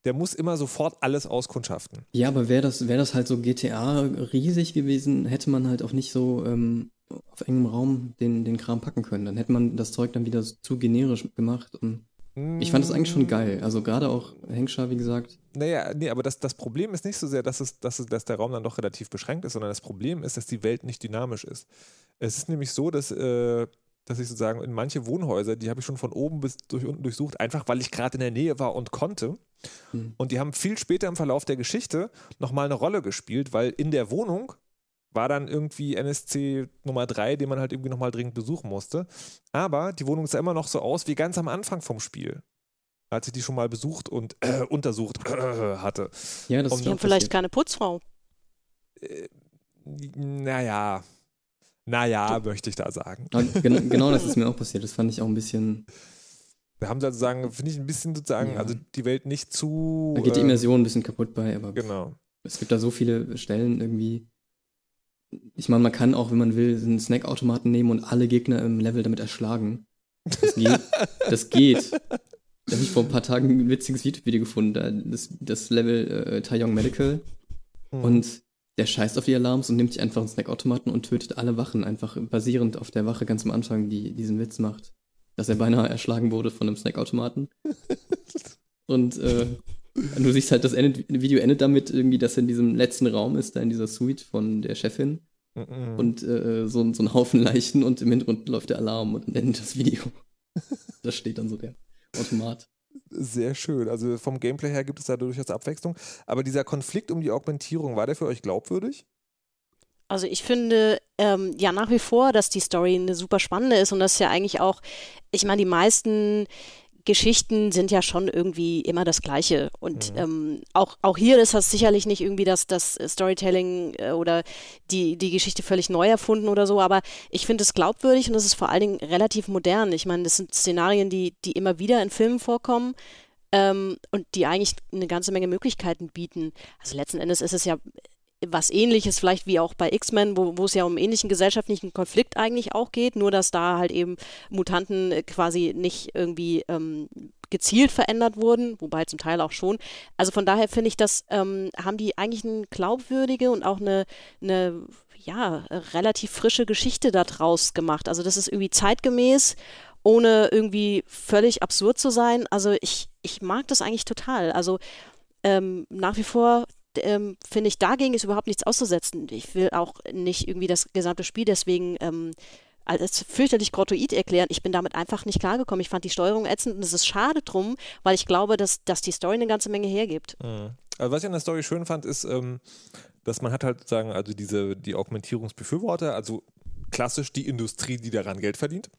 der muss immer sofort alles auskundschaften. Ja, aber wäre das, wär das halt so GTA riesig gewesen, hätte man halt auch nicht so ähm, auf engem Raum den, den Kram packen können. Dann hätte man das Zeug dann wieder zu generisch gemacht und ich fand das eigentlich schon geil. Also gerade auch Hengscher, wie gesagt. Naja, nee, aber das, das Problem ist nicht so sehr, dass, es, dass, es, dass der Raum dann doch relativ beschränkt ist, sondern das Problem ist, dass die Welt nicht dynamisch ist. Es ist nämlich so, dass, äh, dass ich sozusagen in manche Wohnhäuser, die habe ich schon von oben bis durch unten durchsucht, einfach weil ich gerade in der Nähe war und konnte. Hm. Und die haben viel später im Verlauf der Geschichte nochmal eine Rolle gespielt, weil in der Wohnung war dann irgendwie NSC Nummer 3, den man halt irgendwie nochmal dringend besuchen musste. Aber die Wohnung sah immer noch so aus wie ganz am Anfang vom Spiel. Als ich die schon mal besucht und äh, untersucht äh, hatte. Ja, das Und ist vielleicht keine Putzfrau. Äh, naja. Naja, möchte ich da sagen. Aber gen genau das ist mir auch passiert. Das fand ich auch ein bisschen. Wir haben sozusagen, finde ich ein bisschen sozusagen, Ja. also die Welt nicht zu. Da geht die äh, Immersion ein bisschen kaputt bei, aber Genau. es gibt da so viele Stellen irgendwie. Ich meine, man kann auch, wenn man will, einen Snackautomaten nehmen und alle Gegner im Level damit erschlagen. Das geht. [laughs] das geht. Da habe ich vor ein paar Tagen ein witziges YouTube-Video gefunden, da das, das Level äh, Taeyong Medical. Mhm. Und der scheißt auf die Alarms und nimmt sich einfach einen Snackautomaten und tötet alle Wachen, einfach basierend auf der Wache ganz am Anfang, die diesen Witz macht. Dass er beinahe erschlagen wurde von einem Snackautomaten. [laughs] und äh, du siehst halt, das endet, Video endet damit irgendwie, dass er in diesem letzten Raum ist, da in dieser Suite von der Chefin. Mhm. Und äh, so, so ein Haufen Leichen und im Hintergrund läuft der Alarm und dann endet das Video. [laughs] da steht dann so der Automat. Sehr schön. Also vom Gameplay her gibt es da durchaus Abwechslung. Aber dieser Konflikt um die Augmentierung, war der für euch glaubwürdig? Also ich finde ähm, ja nach wie vor, dass die Story eine super spannende ist und das ist ja eigentlich auch, ich meine, die meisten Geschichten sind ja schon irgendwie immer das Gleiche. Und Mhm. ähm, auch, auch hier ist das sicherlich nicht irgendwie das, das Storytelling äh, oder die, die Geschichte völlig neu erfunden oder so, aber ich finde es glaubwürdig und es ist vor allen Dingen relativ modern. Ich meine, das sind Szenarien, die, die immer wieder in Filmen vorkommen. Ähm, und die eigentlich eine ganze Menge Möglichkeiten bieten. Also letzten Endes ist es ja was ähnliches vielleicht wie auch bei X-Men, wo, wo es ja um ähnlichen gesellschaftlichen Konflikt eigentlich auch geht, nur dass da halt eben Mutanten äh, quasi nicht irgendwie ähm, gezielt verändert wurden, wobei zum Teil auch schon. Also von daher finde ich, das ähm, haben die eigentlich eine glaubwürdige und auch eine, eine ja, relativ frische Geschichte daraus gemacht. Also das ist irgendwie zeitgemäß, ohne irgendwie völlig absurd zu sein. Also ich, ich mag das eigentlich total. Also ähm, nach wie vor ähm, finde ich, dagegen ist überhaupt nichts auszusetzen. Ich will auch nicht irgendwie das gesamte Spiel deswegen ähm, als fürchterlich grottoid erklären. Ich bin damit einfach nicht klargekommen. Ich fand die Steuerung ätzend und es ist schade drum, weil ich glaube, dass, dass die Story eine ganze Menge hergibt. Mhm. Also was ich an der Story schön fand, ist, ähm, dass man hat halt sozusagen, also diese, die Augmentierungsbefürworter, also klassisch die Industrie, die daran Geld verdient.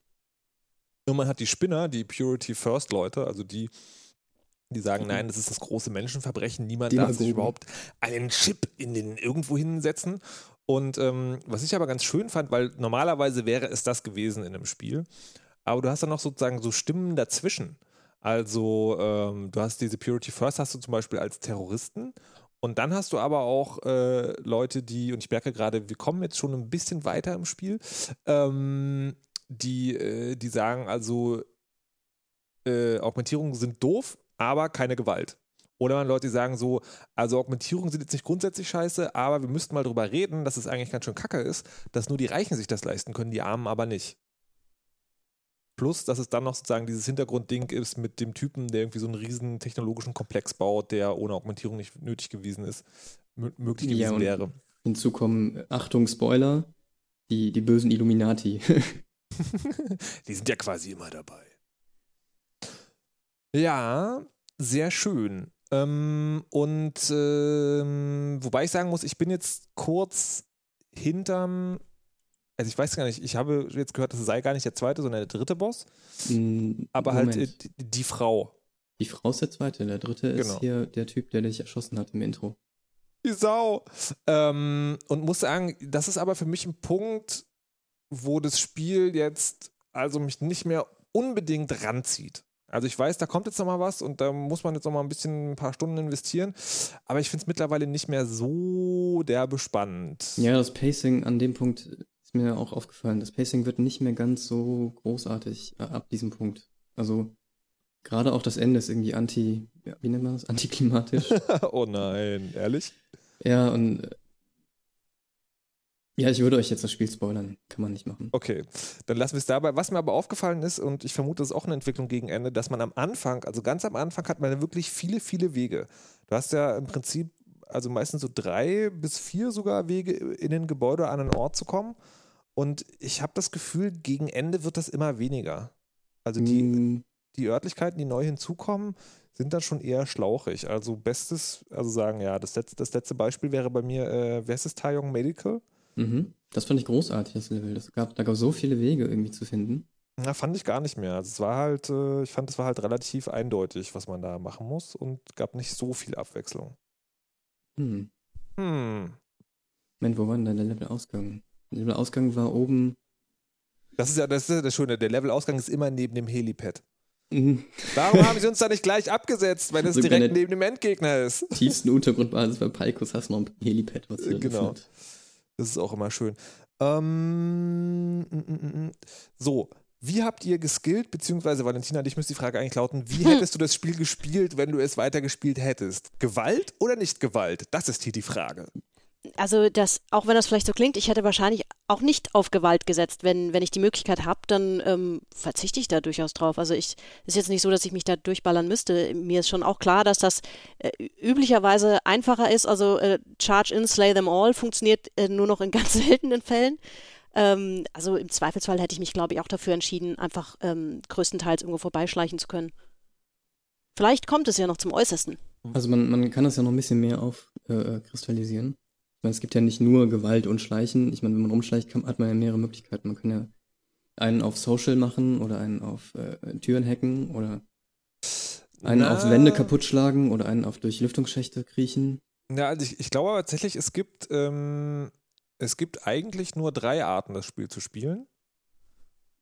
Und man hat die Spinner, die Purity First Leute, also die, die sagen, Mhm. nein, das ist das große Menschenverbrechen, niemand Die darf sich überhaupt einen Chip in den irgendwo hinsetzen. Und ähm, was ich aber ganz schön fand, weil normalerweise wäre es das gewesen in einem Spiel, aber du hast dann noch sozusagen so Stimmen dazwischen. Also ähm, du hast diese Purity First hast du zum Beispiel als Terroristen und dann hast du aber auch äh, Leute, die, und ich merke gerade, wir kommen jetzt schon ein bisschen weiter im Spiel, ähm, die, äh, die sagen also, äh, Augmentierungen sind doof, aber keine Gewalt. Oder man Leute, die sagen so, also Augmentierungen sind jetzt nicht grundsätzlich scheiße, aber wir müssten mal drüber reden, dass es eigentlich ganz schön kacke ist, dass nur die Reichen sich das leisten können, die Armen aber nicht. Plus, dass es dann noch sozusagen dieses Hintergrundding ist mit dem Typen, der irgendwie so einen riesen technologischen Komplex baut, der ohne Augmentierung nicht nötig gewesen ist, mö- möglich Ja, gewesen und- wäre. Hinzu kommen, Achtung, Spoiler, die, die bösen Illuminati. [laughs] Die sind ja quasi immer dabei. Ja, sehr schön. Ähm, und ähm, wobei ich sagen muss, ich bin jetzt kurz hinterm. Also ich weiß gar nicht, ich habe jetzt gehört, das sei gar nicht der zweite, sondern der dritte Boss. Mm, Aber halt äh, Moment. die, die Frau. Die Frau ist der zweite, der dritte ist Genau. hier der Typ, der dich erschossen hat im Intro. Die Sau. Ähm, und muss sagen, das ist aber für mich ein Punkt, wo das Spiel jetzt also mich nicht mehr unbedingt ranzieht. Also ich weiß, da kommt jetzt noch mal was und da muss man jetzt noch mal ein bisschen ein paar Stunden investieren, aber ich finde es mittlerweile nicht mehr so derbe spannend. Ja, das Pacing an dem Punkt ist mir auch aufgefallen. Das Pacing wird nicht mehr ganz so großartig äh, ab diesem Punkt. Also gerade auch das Ende ist irgendwie anti, wie nennt man das? Antiklimatisch. [laughs] oh nein, ehrlich? ja, und ja, ich würde euch jetzt das Spiel spoilern. Kann man nicht machen. Okay, dann lassen wir es dabei. Was mir aber aufgefallen ist, und ich vermute, das ist auch eine Entwicklung gegen Ende, dass man am Anfang, also ganz am Anfang, hat man wirklich viele, viele Wege. Du hast ja im Prinzip, also meistens so drei bis vier sogar Wege in ein Gebäude an einen Ort zu kommen. Und ich habe das Gefühl, gegen Ende wird das immer weniger. Also die, Mm, die Örtlichkeiten, die neu hinzukommen, sind dann schon eher schlauchig. Also bestes, also sagen, ja, das letzte, das letzte Beispiel wäre bei mir, äh, wer ist das Taeyong Medical? Mhm. Das fand ich großartig, das Level. Das gab, da gab so viele Wege irgendwie zu finden. Na, fand ich gar nicht mehr. Also es war halt, äh, ich fand, es war halt relativ eindeutig, was man da machen muss und gab nicht so viel Abwechslung. Hm. Hm. Moment, wo war denn da der Levelausgang? Der Levelausgang war oben. Das ist ja das, ist ja das Schöne. Der Levelausgang ist immer neben dem Helipad. Mhm. Warum haben sie uns da nicht gleich abgesetzt, wenn [laughs] es So direkt neben dem Endgegner ist? tiefsten Untergrundbasis bei Paikus hast du noch ein Helipad, was hier Genau. öffnet. Das ist auch immer schön. Ähm, mm, mm, mm. so, wie habt ihr geskillt, beziehungsweise Valentina, dich müsste die Frage eigentlich lauten, wie [laughs] hättest du das Spiel gespielt, wenn du es weitergespielt hättest? Gewalt oder nicht Gewalt? Das ist hier die Frage. Also das, auch wenn das vielleicht so klingt, ich hätte wahrscheinlich auch nicht auf Gewalt gesetzt. Wenn, wenn ich die Möglichkeit habe, dann ähm, verzichte ich da durchaus drauf. Also ich ist jetzt nicht so, dass ich mich da durchballern müsste. Mir ist schon auch klar, dass das äh, üblicherweise einfacher ist. Also äh, Charge in, Slay them all funktioniert äh, nur noch in [laughs] ganz seltenen Fällen. Ähm, also im Zweifelsfall hätte ich mich, glaube ich, auch dafür entschieden, einfach ähm, größtenteils irgendwo vorbeischleichen zu können. Vielleicht kommt es ja noch zum Äußersten. Also man, man kann das ja noch ein bisschen mehr aufkristallisieren. Ich meine, es gibt ja nicht nur Gewalt und Schleichen. Ich meine, wenn man rumschleicht, kann, hat man ja mehrere Möglichkeiten. Man kann ja einen auf Social machen oder einen auf äh, Türen hacken oder einen Na. auf Wände kaputt schlagen oder einen auf durch Lüftungsschächte kriechen. Ja, also ich, ich glaube tatsächlich, es gibt, ähm, es gibt eigentlich nur drei Arten, das Spiel zu spielen.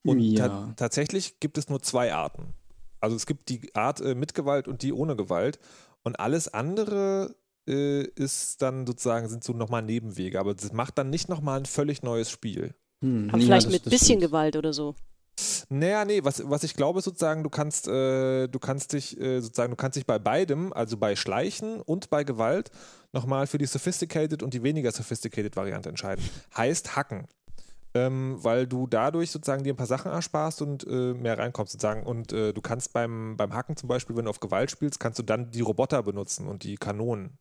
Und ja. ta tatsächlich gibt es nur zwei Arten. Also es gibt die Art äh, mit Gewalt und die ohne Gewalt. Und alles andere äh, ist dann sozusagen, sind so nochmal Nebenwege. Aber das macht dann nicht nochmal ein völlig neues Spiel. Hm, Aber ja, vielleicht das- mit das bisschen stimmt. Gewalt oder so. Naja, nee, was, was ich glaube, ist sozusagen, du kannst, äh, du kannst dich, äh, sozusagen, du kannst dich bei beidem, also bei Schleichen und bei Gewalt, nochmal für die Sophisticated und die weniger Sophisticated Variante entscheiden. Heißt hacken. Ähm, weil du dadurch sozusagen dir ein paar Sachen ersparst und äh, mehr reinkommst sozusagen. Und äh, du kannst beim, beim Hacken zum Beispiel, wenn du auf Gewalt spielst, kannst du dann die Roboter benutzen und die Kanonen.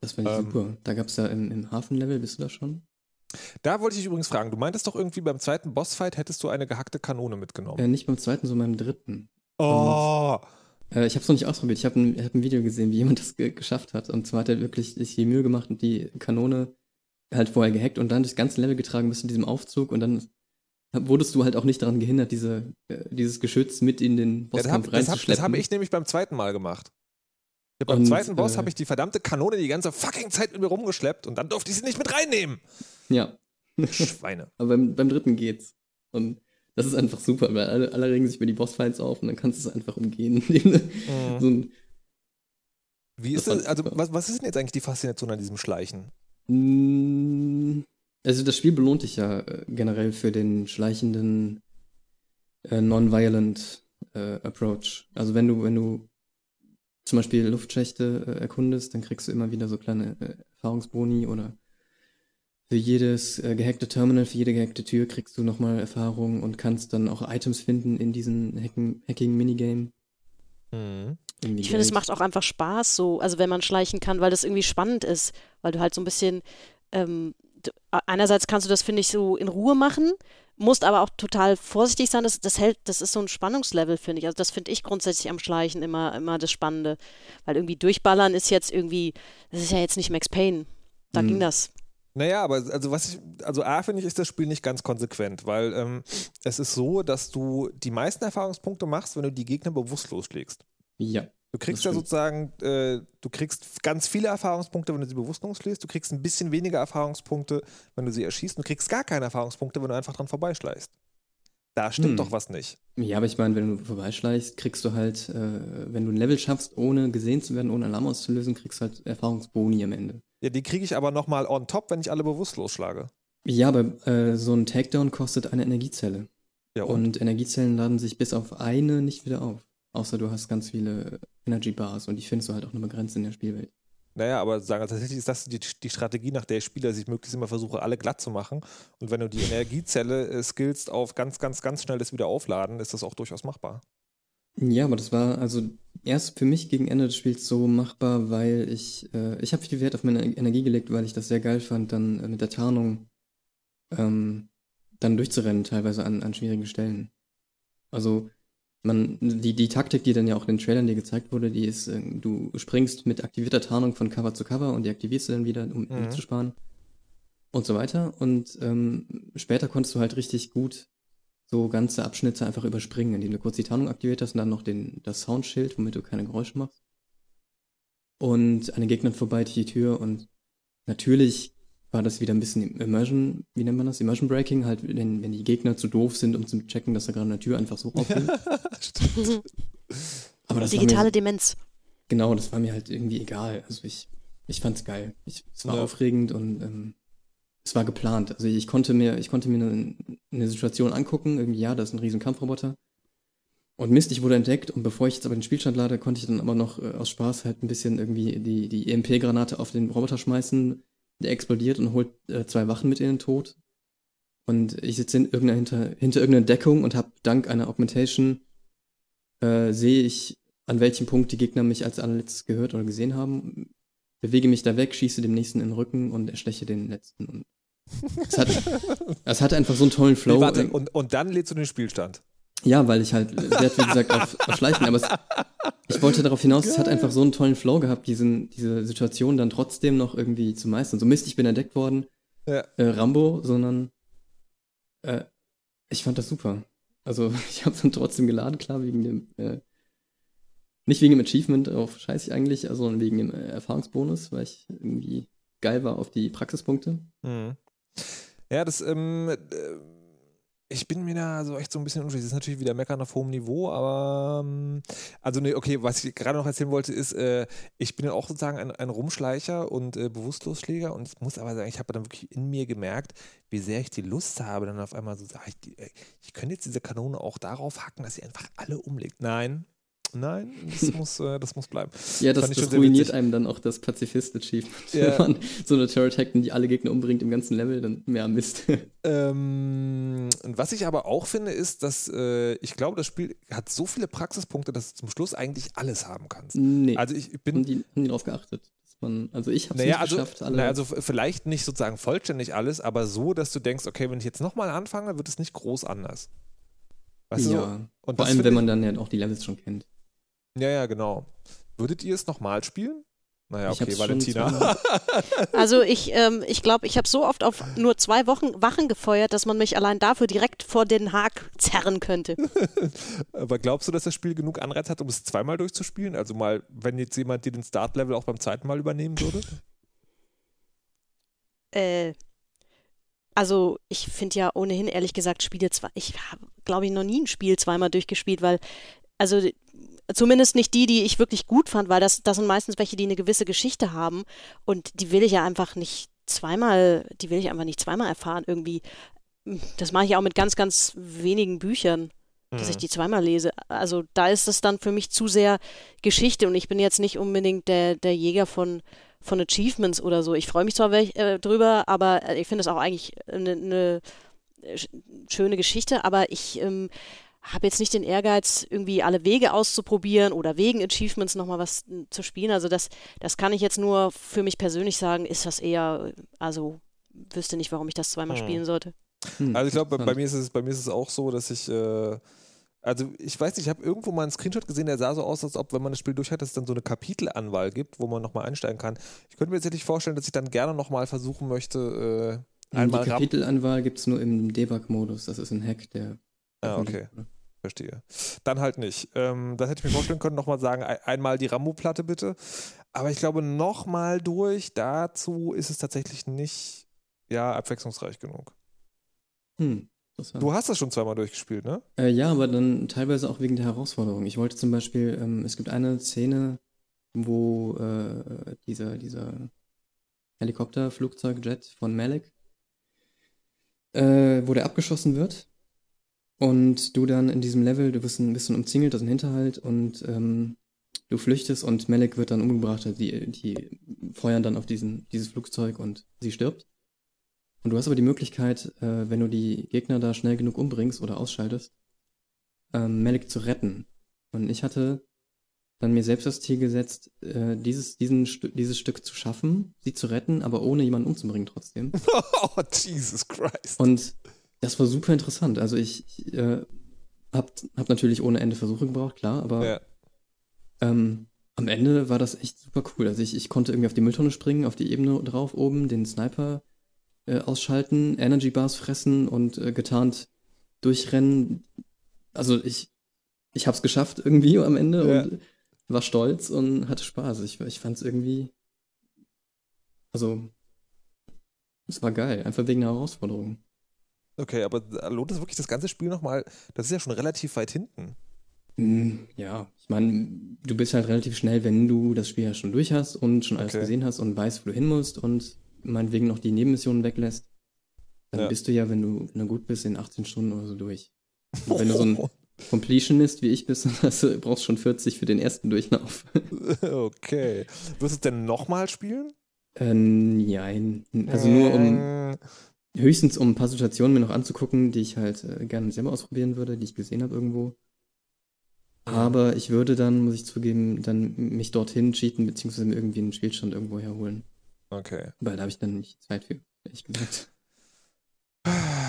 Das fand ich Ähm. super. Da gab es ja im, im Hafenlevel, bist du da schon? Da wollte ich dich übrigens fragen, du meintest doch irgendwie beim zweiten Bossfight hättest du eine gehackte Kanone mitgenommen. Äh, nicht beim zweiten, sondern beim dritten. oh, Äh, ich habe es noch nicht ausprobiert. Ich habe ein, hab ein Video gesehen, wie jemand das ge geschafft hat. Und zwar hat er wirklich sich die Mühe gemacht und die Kanone halt vorher gehackt und dann durchs ganze Level getragen bis zu diesem Aufzug und dann wurdest du halt auch nicht daran gehindert, diese, äh, dieses Geschütz mit in den ja, Bosskampf habe das hab, das reinzuschleppen. hab ich nämlich beim zweiten Mal gemacht. Hab beim Und, zweiten Boss äh, habe ich die verdammte Kanone die ganze fucking Zeit mit mir rumgeschleppt und dann durfte ich sie nicht mit reinnehmen. Ja, Schweine. [laughs] aber beim, beim dritten geht's. Und das ist einfach super, weil alle, alle regen sich über die Bossfights auf und dann kannst du es einfach umgehen. [laughs] Mhm. so ein, Wie ist Das also was, was ist denn jetzt eigentlich die Faszination an diesem Schleichen? Mm, Also das Spiel belohnt dich ja äh, generell für den schleichenden äh, non-violent äh, Approach. Also wenn du, wenn du zum Beispiel Luftschächte äh, erkundest, dann kriegst du immer wieder so kleine äh, Erfahrungsboni oder für jedes äh, gehackte Terminal, für jede gehackte Tür kriegst du nochmal Erfahrung und kannst dann auch Items finden in diesem Hacken- Hacking-Minigame. Mhm. Ich finde, es macht auch einfach Spaß, so, also wenn man schleichen kann, weil das irgendwie spannend ist, weil du halt so ein bisschen, ähm, du, einerseits kannst du das, finde ich, so in Ruhe machen, musst aber auch total vorsichtig sein. Das, das hält, das ist so ein Spannungslevel, finde ich. Also das finde ich grundsätzlich am Schleichen immer, immer das Spannende. Weil irgendwie durchballern ist jetzt irgendwie, das ist ja jetzt nicht Max Payne. Da Hm. ging das. Naja, aber also was ich, also A finde ich, ist das Spiel nicht ganz konsequent, weil ähm, es ist so, dass du die meisten Erfahrungspunkte machst, wenn du die Gegner bewusstlos schlägst. Ja. Du kriegst ja sozusagen, äh, du kriegst ganz viele Erfahrungspunkte, wenn du sie bewusstlos schlägst. Du kriegst ein bisschen weniger Erfahrungspunkte, wenn du sie erschießt. Du kriegst gar keine Erfahrungspunkte, wenn du einfach dran vorbeischleichst. Da stimmt Hm. doch was nicht. Ja, aber ich meine, wenn du vorbeischleichst, kriegst du halt, äh, wenn du ein Level schaffst, ohne gesehen zu werden, ohne Alarm auszulösen, kriegst du halt Erfahrungsboni am Ende. Ja, die kriege ich aber nochmal on top, wenn ich alle bewusstlos schlage. Ja, aber äh, so ein Takedown kostet eine Energiezelle. Ja, und? Und Energiezellen laden sich bis auf eine nicht wieder auf. Außer du hast ganz viele Energy Bars und die findest du halt auch nur begrenzt in der Spielwelt. Naja, aber sagen wir, tatsächlich ist das die, die Strategie, nach der ich spiele, dass ich möglichst immer versuche, alle glatt zu machen. Und wenn du die Energiezelle äh, skillst auf ganz, ganz, ganz schnell das wieder aufladen, ist das auch durchaus machbar. Ja, aber das war also erst für mich gegen Ende des Spiels so machbar, weil ich, äh, ich habe viel Wert auf meine Energie gelegt, weil ich das sehr geil fand, dann äh, mit der Tarnung ähm, dann durchzurennen, teilweise an, an schwierigen Stellen. Also man, die, die Taktik, die dann ja auch in den Trailern dir gezeigt wurde, die ist, äh, du springst mit aktivierter Tarnung von Cover zu Cover und die aktivierst du dann wieder, um Mhm. Zu sparen und so weiter. Und ähm, später konntest du halt richtig gut so ganze Abschnitte einfach überspringen, indem du kurz die Tarnung aktiviert hast und dann noch den, das Soundschild, womit du keine Geräusche machst. Und an den Gegnern vorbei durch die Tür und natürlich war das wieder ein bisschen Immersion, wie nennt man das? Immersion Breaking, halt, wenn, wenn die Gegner zu doof sind, um zu checken, dass da gerade eine Tür einfach so aufgeht. [laughs] Stimmt. Aber das Digitale mir, Demenz. genau, das war mir halt irgendwie egal. Also ich, ich fand's geil. Ich, es war Ja. aufregend und ähm, es war geplant. Also ich konnte mir, ich konnte mir eine, eine Situation angucken, irgendwie, ja, da ist ein riesen Kampfroboter. Und Mist, ich wurde entdeckt und bevor ich jetzt aber den Spielstand lade, konnte ich dann aber noch äh, aus Spaß halt ein bisschen irgendwie die, die EMP-Granate auf den Roboter schmeißen. Der explodiert und holt äh, zwei Wachen mit in den Tod. Und ich sitze in irgendeiner, hinter, hinter irgendeiner Deckung und habe dank einer Augmentation äh, sehe ich, an welchem Punkt die Gegner mich als allerletztes gehört oder gesehen haben, bewege mich da weg, schieße dem nächsten in den Rücken und ersteche den letzten. Und es, hat, [laughs] es hat einfach so einen tollen Flow. Nee, warte, und, und dann lädst du den Spielstand. Ja, weil ich halt Wert, wie gesagt, auf, auf Schleichen, aber es, ich wollte darauf hinaus, es hat Geil. einfach so einen tollen Flow gehabt, diesen, diese Situation dann trotzdem noch irgendwie zu meistern. So Mist, ich bin entdeckt worden, Ja. äh, Rambo, sondern äh, ich fand das super. Also [laughs] ich habe dann trotzdem geladen, klar, wegen dem, äh, nicht wegen dem Achievement, auf scheiß ich eigentlich, also sondern wegen dem äh, Erfahrungsbonus, weil ich irgendwie geil war auf die Praxispunkte. Mhm. Ja, das, ähm, äh, ich bin mir da so echt so ein bisschen unschlüssig. Das ist natürlich wieder meckern auf hohem Niveau, aber ähm, also nee, okay, was ich gerade noch erzählen wollte, ist, äh, ich bin ja auch sozusagen ein, ein Rumschleicher und äh, Bewusstloschläger und ich muss aber sagen, ich habe dann wirklich in mir gemerkt, wie sehr ich die Lust habe, dann auf einmal so, ach, ich, ich könnte jetzt diese Kanone auch darauf hacken, dass sie einfach alle umlegt. Nein, nein, das [laughs] muss, äh, das muss bleiben. Ja, das, das ruiniert einem dann auch das Pazifist-Achievement. [laughs] Ja. Wenn man so eine Turret hackt und die alle Gegner umbringt im ganzen Level, dann mehr Mist. [laughs] Ähm, und was ich aber auch finde, ist, dass äh, ich glaube, das Spiel hat so viele Praxispunkte, dass du zum Schluss eigentlich alles haben kannst. nee, Also ich haben, bin, die, haben die drauf geachtet. Man, also ich habe es Naja, nicht also, geschafft, alle. naja, also vielleicht nicht sozusagen vollständig alles, aber so, dass du denkst, okay, wenn ich jetzt nochmal anfange, wird es nicht groß anders. Weißt so? ja, Und vor allem, wenn man dann ja auch die Levels schon kennt. Ja, ja, genau. Würdet ihr es nochmal spielen? Naja, Ich okay, schon Valentina. [laughs] Also ich, ähm, ich glaube, ich habe so oft auf nur zwei Wochen Wachen gefeuert, dass man mich allein dafür direkt vor Den Haag zerren könnte. [laughs] aber glaubst du, dass das Spiel genug Anreiz hat, um es zweimal durchzuspielen? Also mal, wenn jetzt jemand dir den Startlevel auch beim zweiten Mal übernehmen würde? [laughs] Äh, also ich finde ja ohnehin ehrlich gesagt Spiele zwei. Ich habe, glaube ich, noch nie ein Spiel zweimal durchgespielt, weil also zumindest nicht die, die ich wirklich gut fand, weil das, das sind meistens welche, die eine gewisse Geschichte haben und die will ich ja einfach nicht zweimal, die will ich einfach nicht zweimal erfahren irgendwie. Das mache ich auch mit ganz, ganz wenigen Büchern, dass ich Mhm. die zweimal lese. Also da ist es dann für mich zu sehr Geschichte und ich bin jetzt nicht unbedingt der, der Jäger von, von Achievements oder so. Ich freue mich zwar welch, äh, drüber, aber äh, ich finde es auch eigentlich eine, sch- schöne Geschichte, aber ich ähm, habe jetzt nicht den Ehrgeiz, irgendwie alle Wege auszuprobieren oder wegen Achievements nochmal was äh, zu spielen. Also das, das kann ich jetzt nur für mich persönlich sagen, ist das eher, also wüsste nicht, warum ich das zweimal Hm. spielen sollte. Hm, Also ich glaube, bei, bei mir ist es, bei mir ist es auch so, dass ich, äh, also ich weiß nicht, ich habe irgendwo mal einen Screenshot gesehen, der sah so aus, als ob, wenn man das Spiel durch hat, dass es dann so eine Kapitelanwahl gibt, wo man nochmal einsteigen kann. Ich könnte mir tatsächlich vorstellen, dass ich dann gerne nochmal versuchen möchte, äh, einmal die Kapitelanwahl gibt es nur im Debug-Modus. Das ist ein Hack, der. Ah, okay. Verstehe. Dann halt nicht. Ähm, das hätte ich mir vorstellen können, nochmal sagen, ein, einmal die Rambo-Platte bitte. Aber ich glaube, nochmal durch, dazu ist es tatsächlich nicht, ja, abwechslungsreich genug. Hm. Du hast das schon zweimal durchgespielt, ne? Äh, ja, aber dann teilweise auch wegen der Herausforderung. Ich wollte zum Beispiel, ähm, es gibt eine Szene, wo äh, dieser, dieser Helikopter, Flugzeug, Jet von Malik, äh, wo der abgeschossen wird. Und du dann in diesem Level, du wirst ein bisschen umzingelt, das ist ein Hinterhalt und ähm, du flüchtest und Malik wird dann umgebracht. Also die, die feuern dann auf diesen, dieses Flugzeug und sie stirbt. Und du hast aber die Möglichkeit, äh, wenn du die Gegner da schnell genug umbringst oder ausschaltest, ähm, Malik zu retten. Und ich hatte dann mir selbst das Ziel gesetzt, äh, dieses, diesen, Stu- dieses Stück zu schaffen, sie zu retten, aber ohne jemanden umzubringen trotzdem. [laughs] oh, Jesus Christ. Und das war super interessant. Also ich, ich äh, hab, hab natürlich ohne Ende Versuche gebraucht, klar, aber ja. ähm, am Ende war das echt super cool. Also ich, ich konnte irgendwie auf die Mülltonne springen, auf die Ebene drauf oben, den Sniper äh, ausschalten, Energy Bars fressen und äh, getarnt durchrennen. Also ich, ich hab's geschafft irgendwie am Ende Ja. und war stolz und hatte Spaß. Ich, ich fand's irgendwie, also es war geil, einfach wegen der Herausforderung. Okay, aber lohnt es wirklich das ganze Spiel nochmal? Das ist ja schon relativ weit hinten. Mm, Ja, ich meine, du bist halt relativ schnell, wenn du das Spiel ja schon durch hast und schon alles Okay. gesehen hast und weißt, wo du hin musst und meinetwegen noch die Nebenmissionen weglässt, dann Ja. bist du ja, wenn du, wenn du gut bist, in 18 Stunden oder so durch. Und [laughs] wenn du so ein Completionist wie ich bist, [laughs] dann hast du, brauchst schon 40 für den ersten Durchlauf. [laughs] okay. Wirst du es denn nochmal spielen? äh, nein. Also nur um, Äh, höchstens um ein paar Situationen mir noch anzugucken, die ich halt äh, gerne selber ausprobieren würde, die ich gesehen habe irgendwo. Aber ich würde dann, muss ich zugeben, dann mich dorthin cheaten, beziehungsweise mir irgendwie einen Spielstand irgendwo herholen. Okay. Weil da habe ich dann nicht Zeit für, ehrlich gesagt.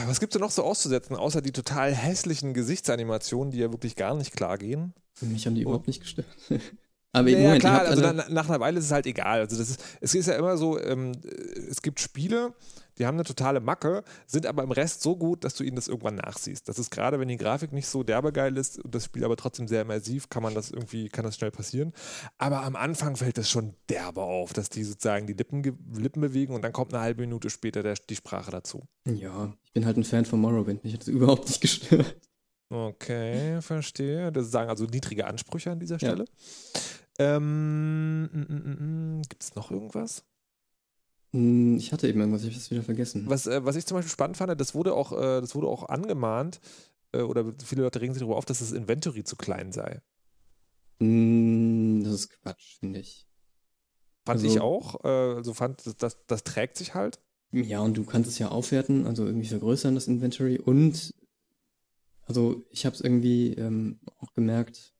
Was gibt es denn noch so auszusetzen, außer die total hässlichen Gesichtsanimationen, die ja wirklich gar nicht klar gehen? Mich haben die überhaupt nicht gestört. [laughs] Aber Ja, ja, Moment, klar, also dann, nach einer Weile ist es halt egal. Also das ist, es ist ja immer so, ähm, es gibt Spiele, die haben eine totale Macke, sind aber im Rest so gut, dass du ihnen das irgendwann nachsiehst. Das ist gerade, wenn die Grafik nicht so derbe geil ist und das Spiel aber trotzdem sehr immersiv, kann man das irgendwie, kann das schnell passieren. Aber am Anfang fällt das schon derbe auf, dass die sozusagen die Lippen, Lippen bewegen und dann kommt eine halbe Minute später der, die Sprache dazu. ja, ich bin halt ein Fan von Morrowind. Mich hat das [laughs] überhaupt nicht gestört. Okay, verstehe. Das sagen also niedrige Ansprüche an dieser Ja. Stelle. Ähm, mm, mm, mm, Gibt es noch irgendwas? Hm, Ich hatte eben irgendwas, ich habe das wieder vergessen. Was, äh, was ich zum Beispiel spannend fand, das wurde auch, äh, das wurde auch angemahnt, äh, oder viele Leute regen sich darüber auf, dass das Inventory zu klein sei. Hm, Das ist Quatsch, finde ich. Fand Also- ich auch. Äh, also fand, das, das, das trägt sich halt. Ja, und du kannst es ja aufwerten, also irgendwie vergrößern, das Inventory. Und, also ich habe es irgendwie ähm, auch gemerkt,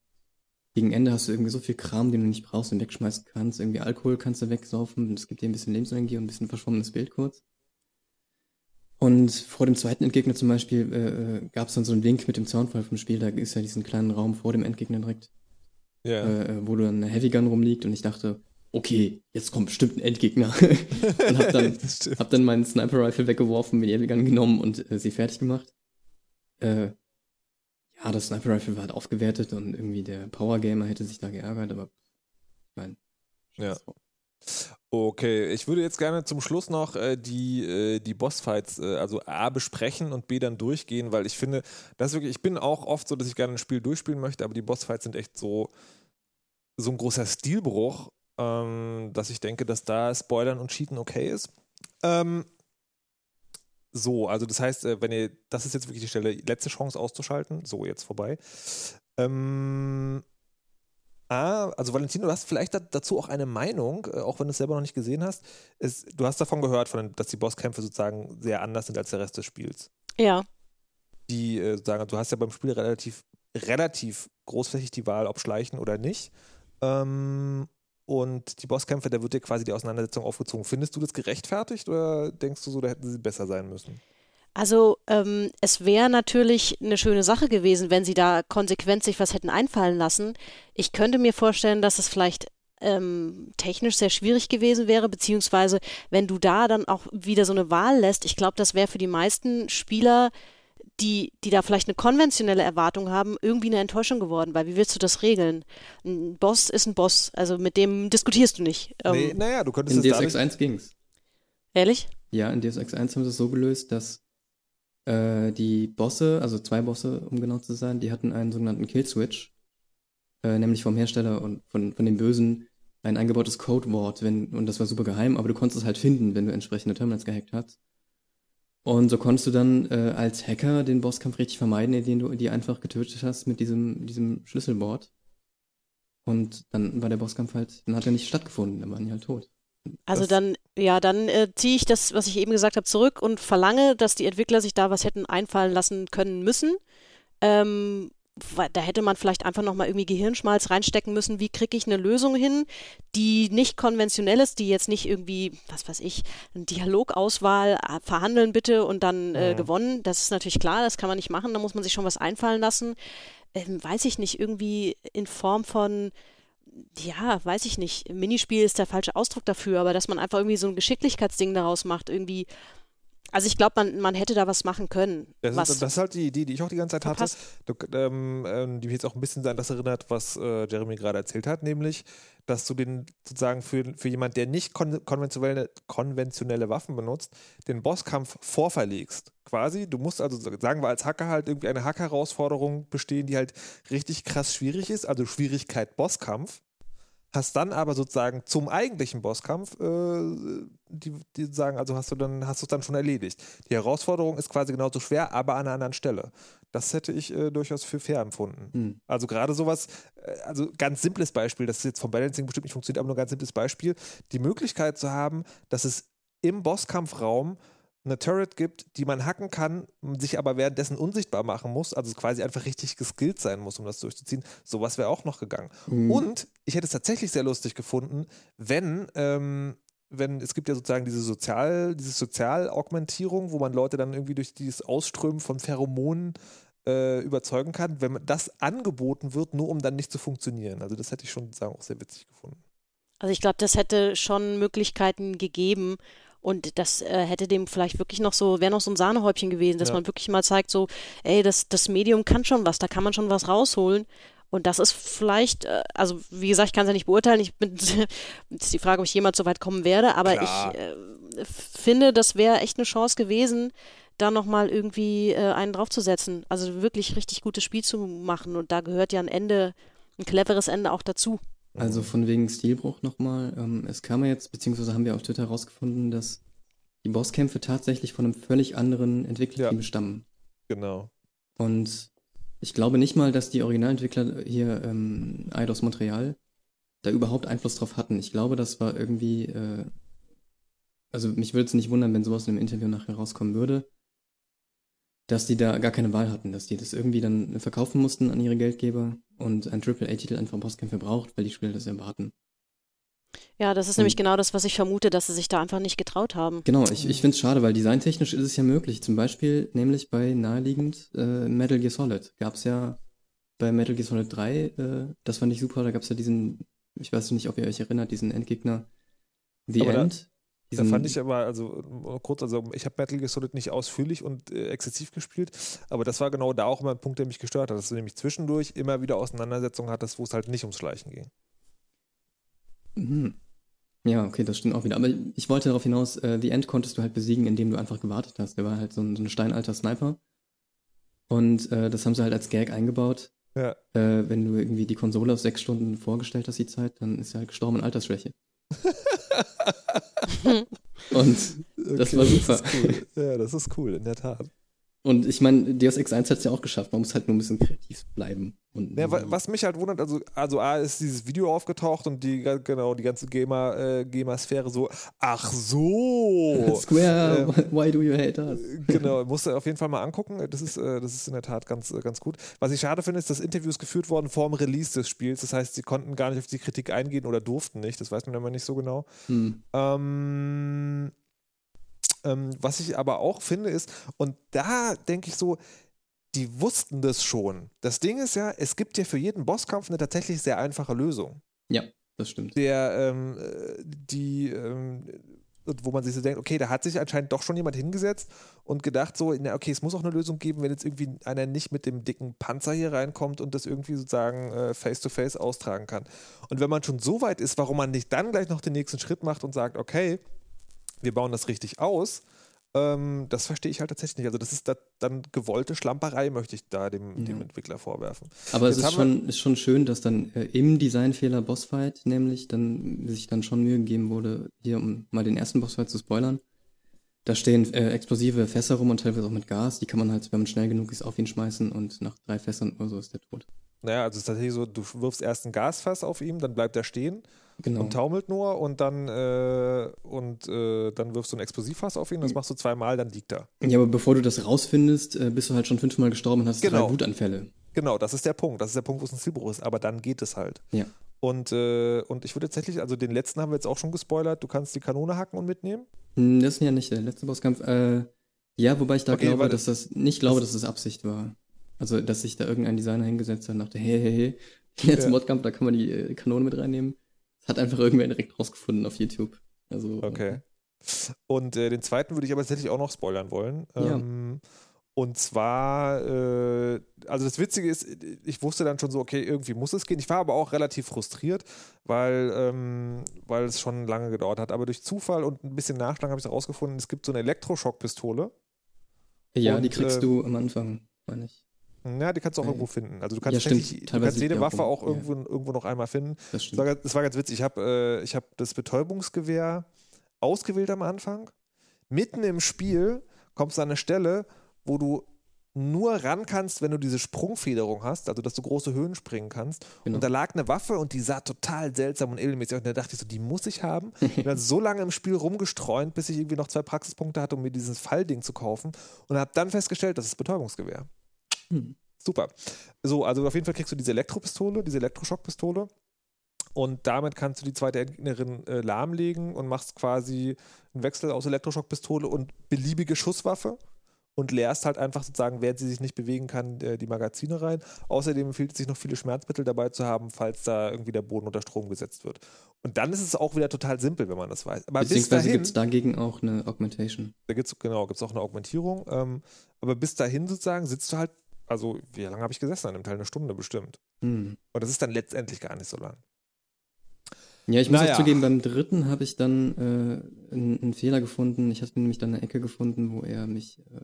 gegen Ende hast du irgendwie so viel Kram, den du nicht brauchst und wegschmeißen kannst. Irgendwie Alkohol kannst du wegsaufen. Es gibt dir ein bisschen Lebensenergie und ein bisschen verschwommenes Bild kurz. Und vor dem zweiten Endgegner zum Beispiel äh, äh gab es dann so einen Link mit dem Soundfall vom Spiel. Da ist ja diesen kleinen Raum vor dem Endgegner direkt, Ja. äh, äh, wo dann eine Heavy Gun rumliegt und ich dachte, okay, jetzt kommt bestimmt ein Endgegner. [laughs] und hab dann, [laughs] hab dann meinen Sniper Rifle weggeworfen, mir die Heavy Gun genommen und äh, sie fertig gemacht. Äh, ja, das Sniper Rifle war halt aufgewertet und irgendwie der Power Gamer hätte sich da geärgert, aber ich meine, Ja. Okay, ich würde jetzt gerne zum Schluss noch äh, die, äh, die Bossfights, äh, also A besprechen und B dann durchgehen, weil ich finde, das ist wirklich, ich bin auch oft so, dass ich gerne ein Spiel durchspielen möchte, aber die Bossfights sind echt so, so ein großer Stilbruch, ähm, dass ich denke, dass da Spoilern und Cheaten okay ist. Ähm, so, also das heißt, äh, wenn ihr, das ist jetzt wirklich die Stelle, letzte Chance auszuschalten. So, jetzt vorbei. Ähm, Ah, also Valentino, du hast vielleicht da, dazu auch eine Meinung, äh, auch wenn du es selber noch nicht gesehen hast. Es, du hast davon gehört, von, dass die Bosskämpfe sozusagen sehr anders sind als der Rest des Spiels. Ja, Die äh, sagen, du hast ja beim Spiel relativ, relativ großflächig die Wahl, ob schleichen oder nicht. Ähm, und die Bosskämpfe, da wird dir quasi die Auseinandersetzung aufgezogen. Findest du das gerechtfertigt oder denkst du so, da hätten sie besser sein müssen? Also ähm, es wäre natürlich eine schöne Sache gewesen, wenn sie da konsequent sich was hätten einfallen lassen. Ich könnte mir vorstellen, dass es vielleicht ähm, technisch sehr schwierig gewesen wäre, beziehungsweise wenn du da dann auch wieder so eine Wahl lässt, ich glaube, das wäre für die meisten Spieler, die, die da vielleicht eine konventionelle Erwartung haben, irgendwie eine Enttäuschung geworden, weil wie willst du das regeln? Ein Boss ist ein Boss, also mit dem diskutierst du nicht. Ähm, nee, naja, du könntest in es Ex 1 ging's. Ehrlich? Ja, in Deus Ex 1 haben sie es so gelöst, dass äh, die Bosse, also zwei Bosse, um genau zu sein, die hatten einen sogenannten Kill-Switch, äh, nämlich vom Hersteller und von, von den Bösen ein eingebautes Codewort, wenn, und das war super geheim, aber du konntest es halt finden, wenn du entsprechende Terminals gehackt hast. Und so konntest du dann äh, als Hacker den Bosskampf richtig vermeiden, indem du die einfach getötet hast mit diesem, diesem Schlüsselboard. Und dann war der Bosskampf halt, dann hat er nicht stattgefunden, dann waren die halt tot. Also Das- dann, ja, dann äh, ziehe ich das, was ich eben gesagt habe, zurück und verlange, dass die Entwickler sich da was hätten einfallen lassen können müssen. Ähm, da hätte man vielleicht einfach nochmal irgendwie Gehirnschmalz reinstecken müssen, wie kriege ich eine Lösung hin, die nicht konventionell ist, die jetzt nicht irgendwie, was weiß ich, eine Dialogauswahl, äh, verhandeln bitte und dann äh, Mhm. gewonnen. Das ist natürlich klar, das kann man nicht machen, da muss man sich schon was einfallen lassen. Ähm, weiß ich nicht, irgendwie in Form von ja, weiß ich nicht. Minispiel ist der falsche Ausdruck dafür, aber dass man einfach irgendwie so ein Geschicklichkeitsding daraus macht, irgendwie. Also ich glaube, man, man hätte da was machen können. Das, was ist, das ist halt die Idee, die ich auch die ganze Zeit hatte. Du, ähm, ähm, die mich jetzt auch ein bisschen an das erinnert, was äh, Jeremy gerade erzählt hat, nämlich, dass du den sozusagen für, für jemand, der nicht kon konventionelle, konventionelle Waffen benutzt, den Bosskampf vorverlegst. Quasi, du musst also, sagen wir als Hacker halt irgendwie eine Hack-Herausforderung bestehen, die halt richtig krass schwierig ist, also Schwierigkeit Bosskampf. Hast dann aber sozusagen zum eigentlichen Bosskampf, äh, die, die sagen, also hast du dann, hast du es dann schon erledigt. Die Herausforderung ist quasi genauso schwer, aber an einer anderen Stelle. Das hätte ich äh, durchaus für fair empfunden. Hm. Also gerade sowas, äh, also ganz simples Beispiel, das ist jetzt vom Balancing bestimmt nicht funktioniert, aber nur ein ganz simples Beispiel, die Möglichkeit zu haben, dass es im Bosskampfraum eine Turret gibt, die man hacken kann, sich aber währenddessen unsichtbar machen muss, also quasi einfach richtig geskillt sein muss, um das durchzuziehen. Sowas wäre auch noch gegangen. Mhm. Und ich hätte es tatsächlich sehr lustig gefunden, wenn, ähm, wenn, es gibt ja sozusagen diese Sozial, diese Sozialaugmentierung, wo man Leute dann irgendwie durch dieses Ausströmen von Pheromonen äh, überzeugen kann, wenn man das angeboten wird, nur um dann nicht zu funktionieren. Also das hätte ich schon sozusagen auch sehr witzig gefunden. Also ich glaube, das hätte schon Möglichkeiten gegeben und das äh, hätte dem vielleicht wirklich noch so, wäre noch so ein Sahnehäubchen gewesen, dass Ja. man wirklich mal zeigt, so, ey, das, das Medium kann schon was, da kann man schon was rausholen. Und das ist vielleicht, äh, also wie gesagt, ich kann es ja nicht beurteilen. Ich bin, [laughs] ist die Frage, ob ich jemals so weit kommen werde, aber Klar. ich äh, finde, das wäre echt eine Chance gewesen, da nochmal irgendwie äh, einen draufzusetzen. Also wirklich richtig gutes Spiel zu machen. Und da gehört ja ein Ende, ein cleveres Ende auch dazu. Also von wegen Stilbruch nochmal. Ähm, es kam ja jetzt, beziehungsweise haben wir auf Twitter herausgefunden, dass die Bosskämpfe tatsächlich von einem völlig anderen Entwicklerteam Ja. stammen. Genau. Und ich glaube nicht mal, dass die Originalentwickler hier ähm, Eidos Montreal da überhaupt Einfluss drauf hatten. Ich glaube, das war irgendwie, äh, also mich würde es nicht wundern, wenn sowas in einem Interview nachher rauskommen würde. Dass die da gar keine Wahl hatten, dass die das irgendwie dann verkaufen mussten an ihre Geldgeber und ein AAA-Titel einfach Bosskämpfe braucht, weil die Spieler das erwarten. Ja, das ist Und- nämlich genau das, was ich vermute, dass sie sich da einfach nicht getraut haben. Genau, ich, ich finde es schade, weil designtechnisch ist es ja möglich. Zum Beispiel nämlich bei naheliegend äh, Metal Gear Solid gab es ja bei Metal Gear Solid 3, äh, das fand ich super, da gab es ja diesen, ich weiß nicht, ob ihr euch erinnert, diesen Endgegner The Aber da- End. Da fand ich aber, also äh, kurz, also ich habe Metal Gear Solid nicht ausführlich und äh, exzessiv gespielt, aber das war genau da auch immer ein Punkt, der mich gestört hat, dass du nämlich zwischendurch immer wieder Auseinandersetzungen hattest, wo es halt nicht ums Schleichen ging. Mhm. Ja, okay, das stimmt auch wieder. Aber ich wollte darauf hinaus, äh, The End konntest du halt besiegen, indem du einfach gewartet hast. Der war halt so ein, so ein steinalter Sniper. Und äh, das haben sie halt als Gag eingebaut. Ja. Äh, wenn du irgendwie die Konsole auf sechs Stunden vorgestellt hast, die Zeit, dann ist er halt gestorben in Altersschwäche. [laughs] Und Das war super. Das ist cool. Ja, das ist cool, in der Tat. Und ich meine, Deus Ex 1 hat es ja auch geschafft. Man muss halt nur ein bisschen kreativ bleiben. Und Ja, wa- was mich halt wundert, also, also A ist dieses Video aufgetaucht und die, genau, die ganze Gamer, äh, Gamer-Sphäre so, ach so. [laughs] Square, Äh, [laughs] why do you hate us? genau, musst du auf jeden Fall mal angucken. Das ist, äh, das ist in der Tat ganz, äh, ganz gut. Was ich schade finde, ist, dass Interviews geführt wurden vor dem Release des Spiels. Das heißt, sie konnten gar nicht auf die Kritik eingehen oder durften nicht. Das weiß man immer nicht so genau. Hm. Ähm, ähm, was ich aber auch finde ist, und da denke ich so, die wussten das schon. Das Ding ist ja, es gibt ja für jeden Bosskampf eine tatsächlich sehr einfache Lösung. Ja, das stimmt. Der, ähm, äh, die, ähm, wo man sich so denkt, okay, da hat sich anscheinend doch schon jemand hingesetzt und gedacht so, na, okay, es muss auch eine Lösung geben, wenn jetzt irgendwie einer nicht mit dem dicken Panzer hier reinkommt und das irgendwie sozusagen äh, face-to-face austragen kann. Und wenn man schon so weit ist, warum man nicht dann gleich noch den nächsten Schritt macht und sagt, okay, wir bauen das richtig aus, ähm, das verstehe ich halt tatsächlich nicht. Also das ist da, dann gewollte Schlamperei, möchte ich da dem, dem Ja. Entwickler vorwerfen. Aber es Jetzt ist haben schon, ist schon schön, dass dann äh, im Designfehler Bossfight nämlich dann sich dann schon Mühe gegeben wurde, hier um mal den ersten Bossfight zu spoilern. Da stehen äh, explosive Fässer rum und teilweise auch mit Gas. Die kann man halt, wenn man schnell genug ist, auf ihn schmeißen und nach drei Fässern oder so ist der tot. Naja, also es ist tatsächlich so, du wirfst erst ein Gasfass auf ihm, dann bleibt er stehen Genau. und taumelt nur und dann, äh, und, äh, dann wirfst du ein Explosivfass auf ihn, das machst du zweimal, dann liegt er. Ja, aber bevor du das rausfindest, äh, bist du halt schon fünfmal gestorben und hast Genau. drei Wutanfälle. Genau, das ist der Punkt. Das ist der Punkt, wo es ein Zielbruch ist. Aber dann geht es halt. Ja. Und, äh, und ich würde tatsächlich, also den letzten haben wir jetzt auch schon gespoilert, du kannst die Kanone hacken und mitnehmen. Hm, Das ist ja nicht der letzte Bosskampf. Äh, ja, wobei ich da Okay, glaube, dass das nicht glaube, dass das Absicht war. Also, dass sich da irgendein Designer hingesetzt hat und dachte, hey, hey, hey, [laughs] letzten Ja. Bosskampf, da kann man die äh, Kanone mit reinnehmen. Das hat einfach irgendwer direkt rausgefunden auf YouTube. Also, Okay. Und äh, den zweiten würde ich aber tatsächlich auch noch spoilern wollen. Ja. Ähm, und zwar, äh, also das Witzige ist, ich wusste dann schon so, okay, irgendwie muss es gehen. Ich war aber auch relativ frustriert, weil, ähm, weil es schon lange gedauert hat. Aber durch Zufall und ein bisschen Nachschlag habe ich herausgefunden, es gibt so eine Elektroschockpistole. Ja, Und, die kriegst äh, du am Anfang, meine ich. Ja, die kannst du auch Äh, irgendwo finden. Also du kannst, ja, stimmt. du kannst jede auch Waffe auch irgendwo, irgendwo noch einmal finden. Das Das war, ganz- das war ganz witzig. Ich habe äh, ich hab das Betäubungsgewehr ausgewählt am Anfang. Mitten im Spiel kommst du an eine Stelle, wo du nur ran kannst, wenn du diese Sprungfederung hast, also dass du große Höhen springen kannst. Genau. Und da lag eine Waffe und die sah total seltsam und edelmäßig aus. Und da dachte ich so, die muss ich haben. [laughs] Ich bin so lange im Spiel rumgestreunt, bis ich irgendwie noch zwei Praxispunkte hatte, um mir dieses Fallding zu kaufen. Und habe dann festgestellt, das ist Betäubungsgewehr. Hm. Super. So, also auf jeden Fall kriegst du diese Elektropistole, diese Elektroschockpistole. Und damit kannst du die zweite Gegnerin äh, lahmlegen und machst quasi einen Wechsel aus Elektroschockpistole und beliebige Schusswaffe und leerst halt einfach sozusagen, während sie sich nicht bewegen kann, äh, die Magazine rein. Außerdem empfiehlt es sich noch viele Schmerzmittel dabei zu haben, falls da irgendwie der Boden unter Strom gesetzt wird. Und dann ist es auch wieder total simpel, wenn man das weiß. Aber bis Beziehungsweise dahin, gibt es dagegen auch eine Augmentation. da gibt's genau, gibt's auch eine Augmentierung. Ähm, aber bis dahin sozusagen sitzt du halt, also wie lange habe ich gesessen an dem Teil? Eine Stunde bestimmt. Hm. Und das ist dann letztendlich gar nicht so lang. Ja, ich muss Naja. auch zugeben, beim dritten habe ich dann äh, einen, einen Fehler gefunden. Ich hatte nämlich dann eine Ecke gefunden, wo er mich äh,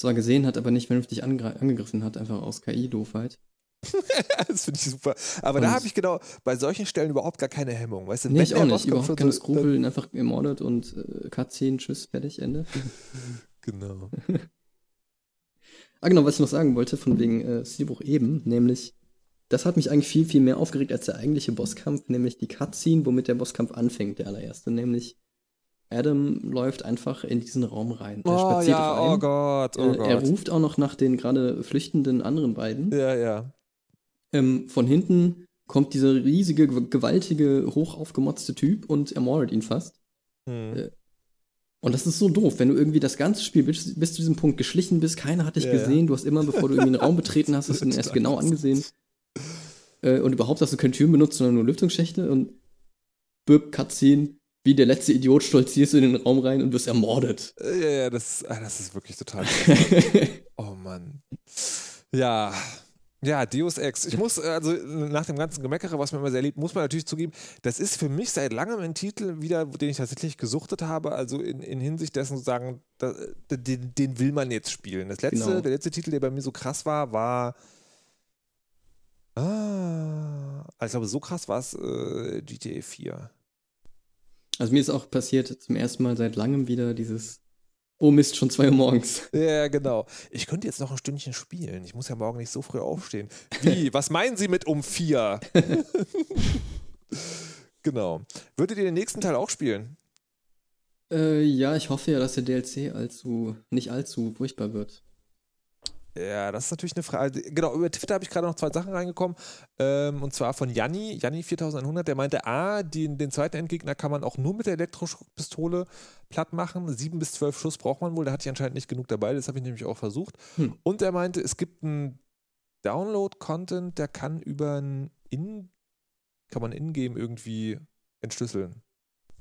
zwar gesehen hat, aber nicht vernünftig angegriffen hat, einfach aus KI-Doofheit. [laughs] das finde ich super. Aber Und- da habe ich genau bei solchen Stellen überhaupt gar keine Hemmung. Weißt du, Nee, wenn ich auch nicht. Überhaupt keine Skrupel, einfach ermordet und äh, Cutscene, tschüss, fertig, Ende. [laughs] Genau. [laughs] Ah, genau, was ich noch sagen wollte, von wegen äh, Stilbruch eben, nämlich, das hat mich eigentlich viel, viel mehr aufgeregt als der eigentliche Bosskampf, nämlich die Cutscene, womit der Bosskampf anfängt, der allererste, nämlich Adam läuft einfach in diesen Raum rein. Er Oh ja, rein. oh Gott, oh Äh, Er Gott. ruft auch noch nach den gerade flüchtenden anderen beiden. Ja, ja. Ähm, von hinten kommt dieser riesige, gew- gewaltige, hoch aufgemotzte Typ und ermordet ihn fast. Hm. Äh, Und das ist so doof, wenn du irgendwie das ganze Spiel bis, bis zu diesem Punkt geschlichen bist, keiner hat dich Ja, ja. gesehen, du hast immer, bevor du irgendwie einen Raum betreten hast, [laughs] hast du ihn erst genau angesehen. Äh, und überhaupt hast du keine Türen benutzt, sondern nur Lüftungsschächte und Böb Cutscene, wie der letzte Idiot stolzierst du in den Raum rein und wirst ermordet. Ja, ja, das, ah, das ist wirklich total. [laughs] oh Mann. Ja. Ja, Deus Ex. Ich muss, also nach dem ganzen Gemeckere, was mir immer sehr liebt, muss man natürlich zugeben, das ist für mich seit langem ein Titel wieder, den ich tatsächlich gesuchtet habe. Also in, in Hinsicht dessen zu sagen, da, den, den will man jetzt spielen. Das letzte, Genau. der letzte Titel, der bei mir so krass war, war. Ah, also ich glaube, so krass war es äh, GTA 4. Also mir ist auch passiert zum ersten Mal seit langem wieder dieses Oh Mist, schon zwei Uhr morgens. Ja, genau. Ich könnte jetzt noch ein Stündchen spielen. Ich muss ja morgen nicht so früh aufstehen. Wie? Was meinen Sie mit um vier? [laughs] genau. Würdet ihr den nächsten Teil auch spielen? Äh, ja, ich hoffe ja, dass der DLC allzu, nicht allzu furchtbar wird. Ja, das ist natürlich eine Frage. Genau, über Twitter habe ich gerade noch zwei Sachen reingekommen. Ähm, und zwar von Janni, Janni 4100, der meinte, ah, den, den zweiten Endgegner kann man auch nur mit der Elektroschockpistole platt machen. Sieben bis zwölf Schuss braucht man wohl. Da hatte ich anscheinend nicht genug dabei. Das habe ich nämlich auch versucht. Hm. Und er meinte, es gibt einen Download-Content, der kann über ein In, kann man Ingame irgendwie entschlüsseln.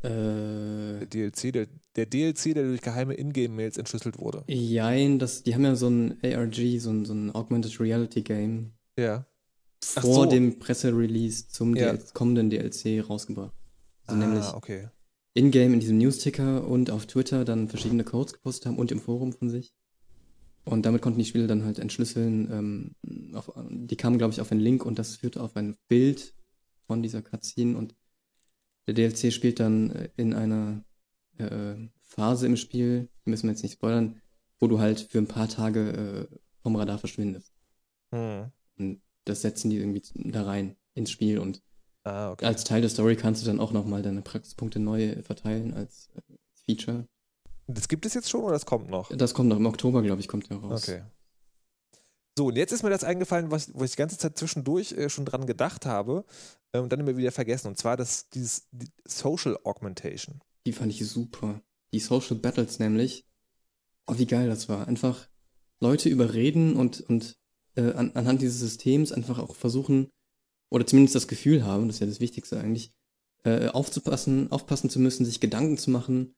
Äh, Der DLC, der, der DLC, der durch geheime Ingame-Mails entschlüsselt wurde. jein, das, die haben ja so ein ARG, so ein, so ein Augmented Reality Game Ja. Vor so. dem Presserelease zum Ja. DL kommenden DLC rausgebracht. Also nämlich ah, okay. in-game in diesem Newsticker und auf Twitter dann verschiedene Codes gepostet haben und im Forum von sich. Und damit konnten die Spieler dann halt entschlüsseln. Ähm, auf, die kamen, glaube ich, auf einen Link und das führte auf ein Bild von dieser Cutscene. Und der DLC spielt dann äh, in einer äh, Phase im Spiel, die müssen wir jetzt nicht spoilern, wo du halt für ein paar Tage äh, vom Radar verschwindest. Hm. Und das setzen die irgendwie da rein ins Spiel und Ah, okay. als Teil der Story kannst du dann auch nochmal deine Praxispunkte neu verteilen als äh, Feature. Das gibt es jetzt schon oder das kommt noch? Das kommt noch im Oktober, glaube ich, kommt der raus. Okay. So, und jetzt ist mir das eingefallen, was, wo ich die ganze Zeit zwischendurch äh, schon dran gedacht habe äh, und dann immer wieder vergessen. Und zwar das, dieses die Social Augmentation. Die fand ich super. Die Social Battles nämlich. Oh, wie geil das war. Einfach Leute überreden und, und äh, an, anhand dieses Systems einfach auch versuchen, oder zumindest das Gefühl haben, das ist ja das Wichtigste eigentlich, äh, aufzupassen, aufpassen zu müssen, sich Gedanken zu machen,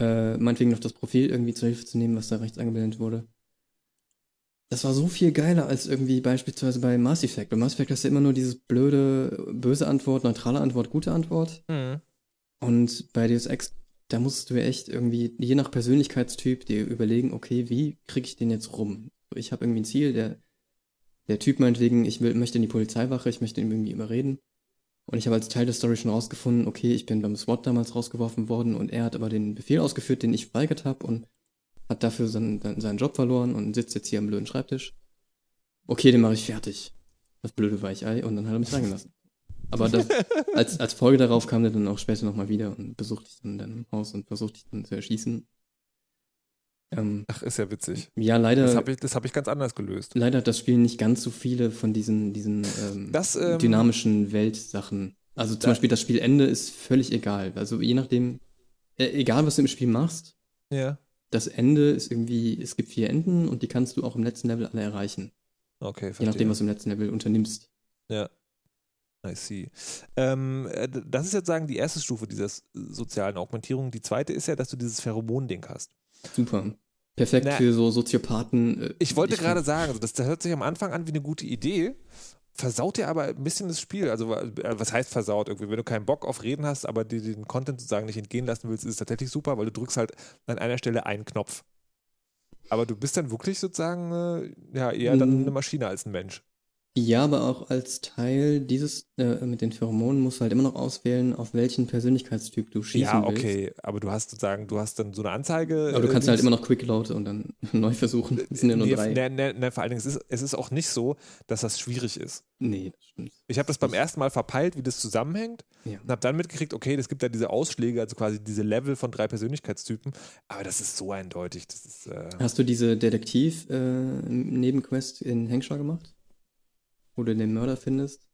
äh, meinetwegen noch das Profil irgendwie zur Hilfe zu nehmen, was da rechts eingeblendet wurde. Das war so viel geiler als irgendwie beispielsweise bei Mass Effect. Bei Mass Effect hast du immer nur dieses blöde, böse Antwort, neutrale Antwort, gute Antwort. Und bei Deus Ex, da musst du ja echt irgendwie, je nach Persönlichkeitstyp, dir überlegen, okay, wie kriege ich den jetzt rum? Ich habe irgendwie ein Ziel, der, der Typ meinetwegen, ich will, möchte in die Polizeiwache, ich möchte ihn irgendwie überreden. Und ich habe als Teil der Story schon rausgefunden, okay, ich bin beim SWAT damals rausgeworfen worden und er hat aber den Befehl ausgeführt, den ich verweigert habe und hat dafür seinen, seinen Job verloren und sitzt jetzt hier am blöden Schreibtisch. Okay, den mache ich fertig. Das blöde Weichei und dann hat er mich reingelassen. Aber das, [laughs] als, als Folge darauf kam der dann auch später nochmal wieder und besuchte ich dann in deinem Haus und versuchte dich dann zu erschießen. Ähm, Ach, ist ja witzig. ja, leider, Das habe ich, das hab ich ganz anders gelöst. leider hat das Spiel nicht ganz so viele von diesen, diesen ähm, Das, ähm, dynamischen Weltsachen. Also zum da- Beispiel das Spielende ist völlig egal. Also je nachdem, äh, egal was du im Spiel machst, Ja. Das Ende ist irgendwie, es gibt vier Enden und die kannst du auch im letzten Level alle erreichen. Okay, Je verstehe. nachdem, was du im letzten Level unternimmst. Ja. I see. Ähm, äh, das ist jetzt sagen die erste Stufe dieser sozialen Augmentierung. Die zweite ist ja, dass du dieses Pheromon-Ding hast. Super. Perfekt Na, für so Soziopathen. äh, Ich wollte gerade sagen, das, das hört sich am Anfang an wie eine gute Idee, versaut dir aber ein bisschen das Spiel. Also äh, was heißt versaut irgendwie? Wenn du keinen Bock auf Reden hast, aber dir den Content sozusagen nicht entgehen lassen willst, ist es tatsächlich super, weil du drückst halt an einer Stelle einen Knopf. Aber du bist dann wirklich sozusagen äh, ja eher dann Mhm. eine Maschine als ein Mensch. Ja, aber auch als Teil dieses äh, mit den Pheromonen musst du halt immer noch auswählen, auf welchen Persönlichkeitstyp du schießen Ja, willst. okay, aber du hast sozusagen, du hast dann so eine Anzeige. Aber du äh, kannst halt Dings- immer noch Quick Load und dann [laughs] neu versuchen. Es sind ja nur nee, drei. Nee, nee, nee, vor allen Dingen, es ist, es ist auch nicht so, dass das schwierig ist. Nee, das stimmt. Ich habe das beim ersten Mal verpeilt, wie das zusammenhängt Ja. und habe dann mitgekriegt, okay, es gibt da diese Ausschläge, also quasi diese Level von drei Persönlichkeitstypen, aber das ist so eindeutig. Das ist, äh, Hast du diese Detektiv-Nebenquest in Hengsha gemacht? Wo du den Mörder findest?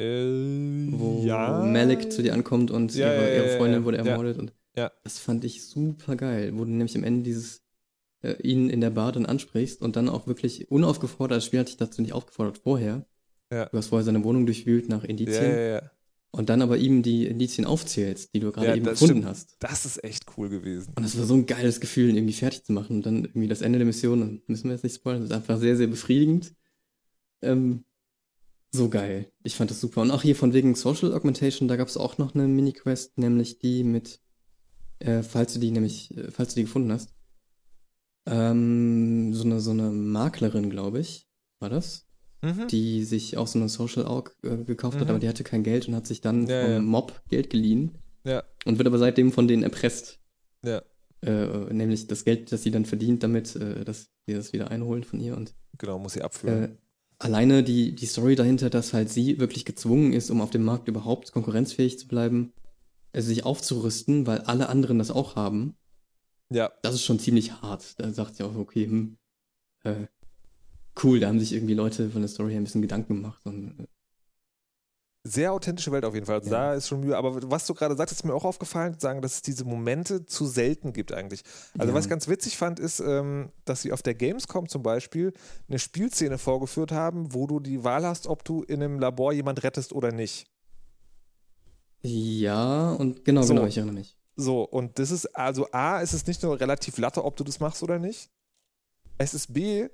äh, Wo ja. Malik zu dir ankommt und Ja, ihre, ja, ja, ihre Freundin ja, wurde ja. ermordet. Und Ja. Das fand ich super geil, wo du nämlich am Ende dieses äh, ihn in der Bar dann ansprichst und dann auch wirklich unaufgefordert, das Spiel hat dich dazu nicht aufgefordert vorher. Ja. Du hast vorher seine Wohnung durchwühlt nach Ja, Indizien ja, ja. und dann aber ihm die Indizien aufzählst, die du gerade Ja, eben gefunden stimmt. hast. Das ist echt cool gewesen. Und das war so ein geiles Gefühl, ihn irgendwie fertig zu machen und dann irgendwie das Ende der Mission, müssen wir jetzt nicht spoilern, das ist einfach sehr, sehr befriedigend. Ähm, so geil. Ich fand das super. Und auch hier von wegen Social Augmentation, da gab es auch noch eine Mini-Quest, nämlich die mit, äh, falls du die nämlich, äh, falls du die gefunden hast, ähm, so eine, so eine Maklerin, glaube ich, war das, Mhm. die sich auch so eine Social Aug äh, gekauft hat, Mhm. aber die hatte kein Geld und hat sich dann Ja, vom ja. Mob Geld geliehen Ja, und wird aber seitdem von denen erpresst. ja, Äh, nämlich das Geld, das sie dann verdient, damit, äh, dass sie das wieder einholen von ihr. Und genau, muss sie abführen. Alleine die, die Story dahinter, dass halt sie wirklich gezwungen ist, um auf dem Markt überhaupt konkurrenzfähig zu bleiben, äh, sich aufzurüsten, weil alle anderen das auch haben, ja, das ist schon ziemlich hart. Da sagt sie auch, okay, hm, äh, cool, da haben sich irgendwie Leute von der Story her ein bisschen Gedanken gemacht. Und, äh, sehr authentische Welt auf jeden Fall. Also Ja. Da ist schon Mühe. Aber was du gerade sagst, ist mir auch aufgefallen, zu sagen, dass es diese Momente zu selten gibt eigentlich. Also Ja. was ich ganz witzig fand, ist, ähm, dass sie auf der Gamescom zum Beispiel eine Spielszene vorgeführt haben, wo du die Wahl hast, ob du in einem Labor jemand rettest oder nicht. ja, und genau, So. genau, ich erinnere mich. So, und das ist, also A, ist es nicht nur relativ latte, ob du das machst oder nicht. Es ist B,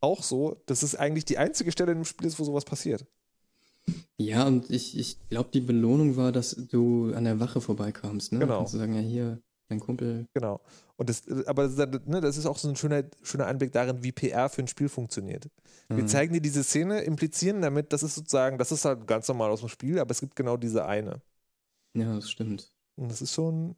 auch so, dass es eigentlich die einzige Stelle im Spiel ist, wo sowas passiert. Ja, und ich, ich glaube, die Belohnung war, dass du an der Wache vorbeikamst, ne? Genau. Kannst du sagen, ja, hier, dein Kumpel. Genau. Und das, aber das, ne, das ist auch so ein schöner, schöner Einblick darin, wie PR für ein Spiel funktioniert. Wir Mhm. zeigen dir diese Szene, implizieren damit, das ist sozusagen, das ist halt ganz normal aus dem Spiel, aber es gibt genau diese eine. Ja, das stimmt. Und das ist schon,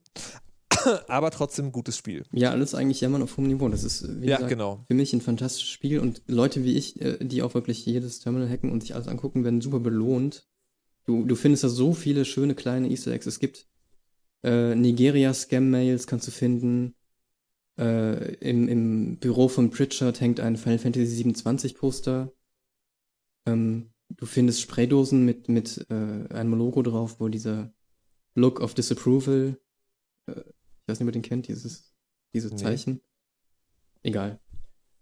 [coughs] aber trotzdem ein gutes Spiel. Ja, alles eigentlich jammern auf hohem Niveau. Das ist, wie ja, gesagt, genau. für mich ein fantastisches Spiel und Leute wie ich, äh, die auch wirklich jedes Terminal hacken und sich alles angucken, werden super belohnt. Du, du findest da so viele schöne kleine Easter Eggs. Es gibt äh, Nigeria-Scam-Mails, kannst du finden. Äh, im, Im Büro von Pritchard hängt ein Final Fantasy 27 Poster. Ähm, du findest Spraydosen mit, mit äh, einem Logo drauf, wo dieser Look of Disapproval, äh, ich weiß nicht, ob ihr den kennt, dieses, dieses Nee. Zeichen. Egal.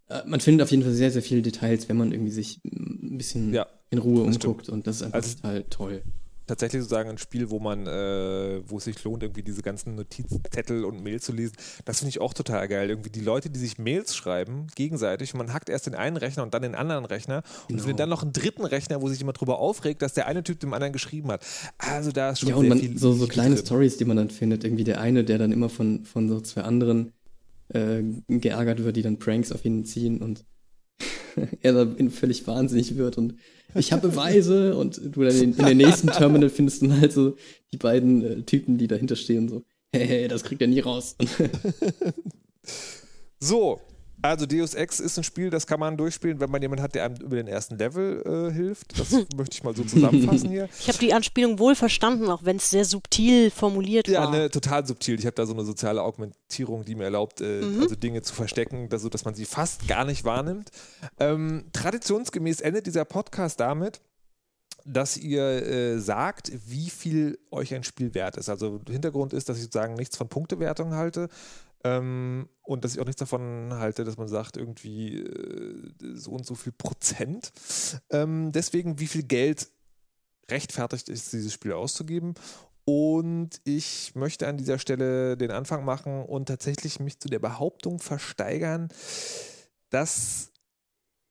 Äh, man findet auf jeden Fall sehr, sehr viele Details, wenn man irgendwie sich ein bisschen Ja, in Ruhe umguckt und das ist einfach Also- total toll. Tatsächlich sozusagen ein Spiel, wo man, äh, wo es sich lohnt, irgendwie diese ganzen Notizzettel und Mails zu lesen. Das finde ich auch total geil. Irgendwie die Leute, die sich Mails schreiben, gegenseitig, und man hackt erst den einen Rechner und dann den anderen Rechner und Genau. findet dann noch einen dritten Rechner, wo sich jemand drüber aufregt, dass der eine Typ dem anderen geschrieben hat. Also da ist schon Ja, und man, so, so kleine. Stories, die man dann findet. Irgendwie der eine, der dann immer von, von so zwei anderen äh, geärgert wird, die dann Pranks auf ihn ziehen und [laughs] er dann völlig wahnsinnig wird und ich habe Beweise und du dann in, in der nächsten Terminal findest dann halt so die beiden äh, Typen, die dahinter stehen, so, hey, hey, das kriegt er nie raus. [laughs] So, also Deus Ex ist ein Spiel, das kann man durchspielen, wenn man jemanden hat, der einem über den ersten Level äh, hilft. Das [laughs] möchte ich mal so zusammenfassen hier. Ich habe die Anspielung wohl verstanden, auch wenn es sehr subtil formuliert Ja, war. ne, total subtil. Ich habe da so eine soziale Augmentierung, die mir erlaubt, äh, Mhm. also Dinge zu verstecken, dass, so dass man sie fast gar nicht wahrnimmt. Ähm, traditionsgemäß endet dieser Podcast damit, dass ihr äh, sagt, wie viel euch ein Spiel wert ist. Also Hintergrund ist, dass ich sozusagen nichts von Punktewertung halte ähm, und dass ich auch nichts davon halte, dass man sagt, irgendwie äh, so und so viel Prozent. Ähm, deswegen, wie viel Geld rechtfertigt ist, dieses Spiel auszugeben. Und ich möchte an dieser Stelle den Anfang machen und tatsächlich mich zu der Behauptung versteigern, dass,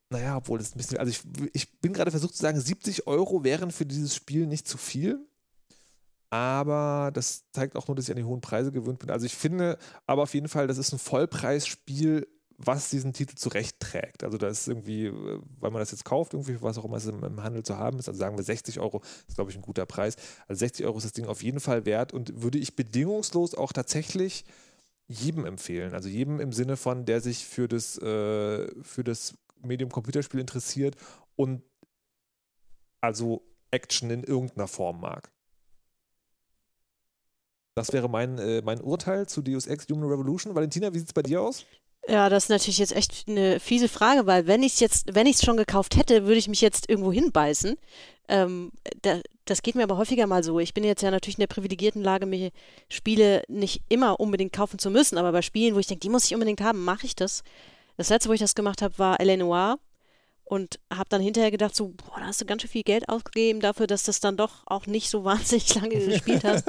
naja, obwohl das ein bisschen, also ich, ich bin gerade versucht zu sagen, 70 Euro wären für dieses Spiel nicht zu viel. Aber das zeigt auch nur, dass ich an die hohen Preise gewöhnt bin. Also ich finde aber auf jeden Fall, das ist ein Vollpreisspiel, was diesen Titel zurecht trägt. Also da ist irgendwie, äh, weil man das jetzt kauft, irgendwie, was auch immer es im, Handel zu haben ist, also sagen wir 60 Euro, ist glaube ich ein guter Preis. Also 60 Euro ist das Ding auf jeden Fall wert und würde ich bedingungslos auch tatsächlich jedem empfehlen. Also jedem im Sinne von, der sich für das, äh, für das Medium Computerspiel interessiert und also Action in irgendeiner Form mag. Das wäre mein, äh, mein Urteil zu Deus Ex Human Revolution. Valentina, wie sieht es bei dir aus? Ja, das ist natürlich jetzt echt eine fiese Frage, weil wenn ich es jetzt, wenn ich es schon gekauft hätte, würde ich mich jetzt irgendwo hinbeißen. Ähm, da, das geht mir aber häufiger mal so. Ich bin jetzt ja natürlich in der privilegierten Lage, mir Spiele nicht immer unbedingt kaufen zu müssen, aber bei Spielen, wo ich denke, die muss ich unbedingt haben, mache ich das. Das letzte, wo ich das gemacht habe, war L.A. Noir und habe dann hinterher gedacht, so, boah, da hast du ganz schön viel Geld ausgegeben dafür, dass das dann doch auch nicht so [laughs] wahnsinnig lange gespielt hast.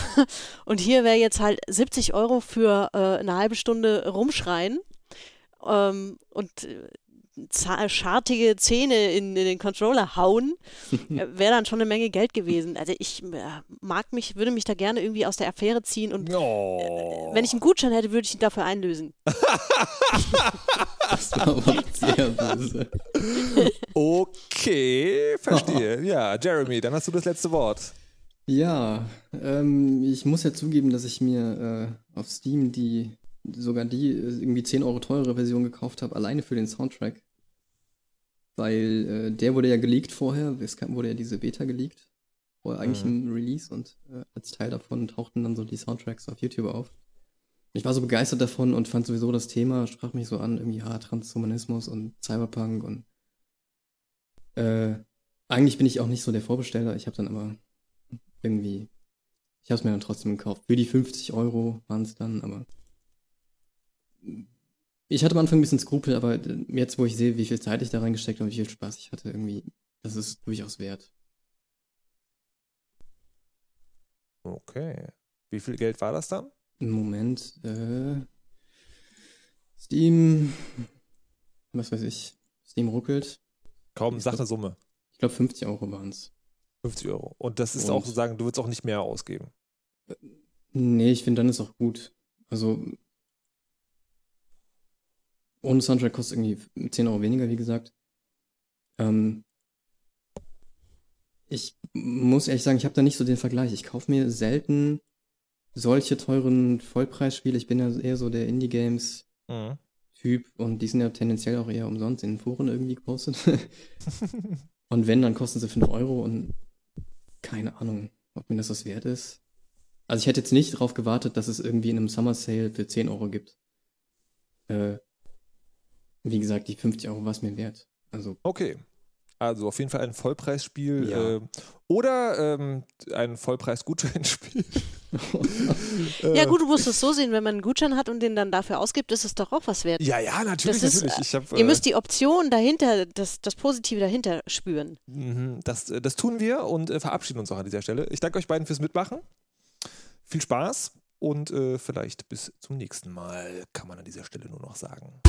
[laughs] und hier wäre jetzt halt 70 Euro für äh, eine halbe Stunde rumschreien ähm, und äh, schartige Zähne in, in, den Controller hauen, [laughs] äh, wäre dann schon eine Menge Geld gewesen. Also ich äh, mag mich, würde mich da gerne irgendwie aus der Affäre ziehen und oh. wenn ich einen Gutschein hätte, würde ich ihn dafür einlösen. [laughs] das war sehr böse. Okay, verstehe. [laughs] Ja, Jeremy, dann hast du das letzte Wort. Ja, ähm, ich muss ja zugeben, dass ich mir äh, auf Steam die sogar die irgendwie 10 Euro teure Version gekauft habe, alleine für den Soundtrack. Weil äh, der wurde ja geleakt vorher, es wurde ja diese Beta geleakt, vorher eigentlich mhm. im Release und äh, als Teil davon tauchten dann so die Soundtracks auf YouTube auf. Ich war so begeistert davon und fand sowieso das Thema, sprach mich so an, irgendwie, ja, Transhumanismus und Cyberpunk und äh, eigentlich bin ich auch nicht so der Vorbesteller, ich habe dann aber irgendwie, ich habe es mir dann trotzdem gekauft. Für die 50 Euro waren es dann, aber ich hatte am Anfang ein bisschen Skrupel, aber jetzt, wo ich sehe, wie viel Zeit ich da reingesteckt habe und wie viel Spaß ich hatte, irgendwie, das ist durchaus wert. Okay. Wie viel Geld war das dann? Moment, äh, Steam, was weiß ich, Steam ruckelt. Kaum, sag eine Summe. Ich glaube 50 Euro waren es. 50 Euro. Und das ist und, auch sozusagen, du willst auch nicht mehr ausgeben. Nee, ich finde, dann ist auch gut. Also, ohne Soundtrack kostet irgendwie 10 Euro weniger, wie gesagt. Ähm, ich muss ehrlich sagen, ich habe da nicht so den Vergleich. Ich kaufe mir selten solche teuren Vollpreisspiele. Ich bin ja eher so der Indie-Games-Typ mhm. und die sind ja tendenziell auch eher umsonst in den Foren irgendwie gepostet. [laughs] und wenn, dann kosten sie 5 Euro und keine Ahnung, ob mir das was wert ist. Also ich hätte jetzt nicht darauf gewartet, dass es irgendwie in einem Summer Sale für 10 Euro gibt. Äh, wie gesagt, die 50 Euro war es mir wert. Also. Okay. Also auf jeden Fall ein Vollpreisspiel ja. äh, oder ähm, ein Vollpreis-Gutscheinspiel. [laughs] ja gut, du musst es so sehen, wenn man einen Gutschein hat und den dann dafür ausgibt, ist es doch auch was wert. Ja, ja, natürlich, ist, natürlich. Hab, ihr äh, müsst die Option dahinter, das, das Positive dahinter spüren. Mhm, das, äh, das tun wir und äh, verabschieden uns auch an dieser Stelle. Ich danke euch beiden fürs Mitmachen. Viel Spaß und äh, vielleicht bis zum nächsten Mal, kann man an dieser Stelle nur noch sagen.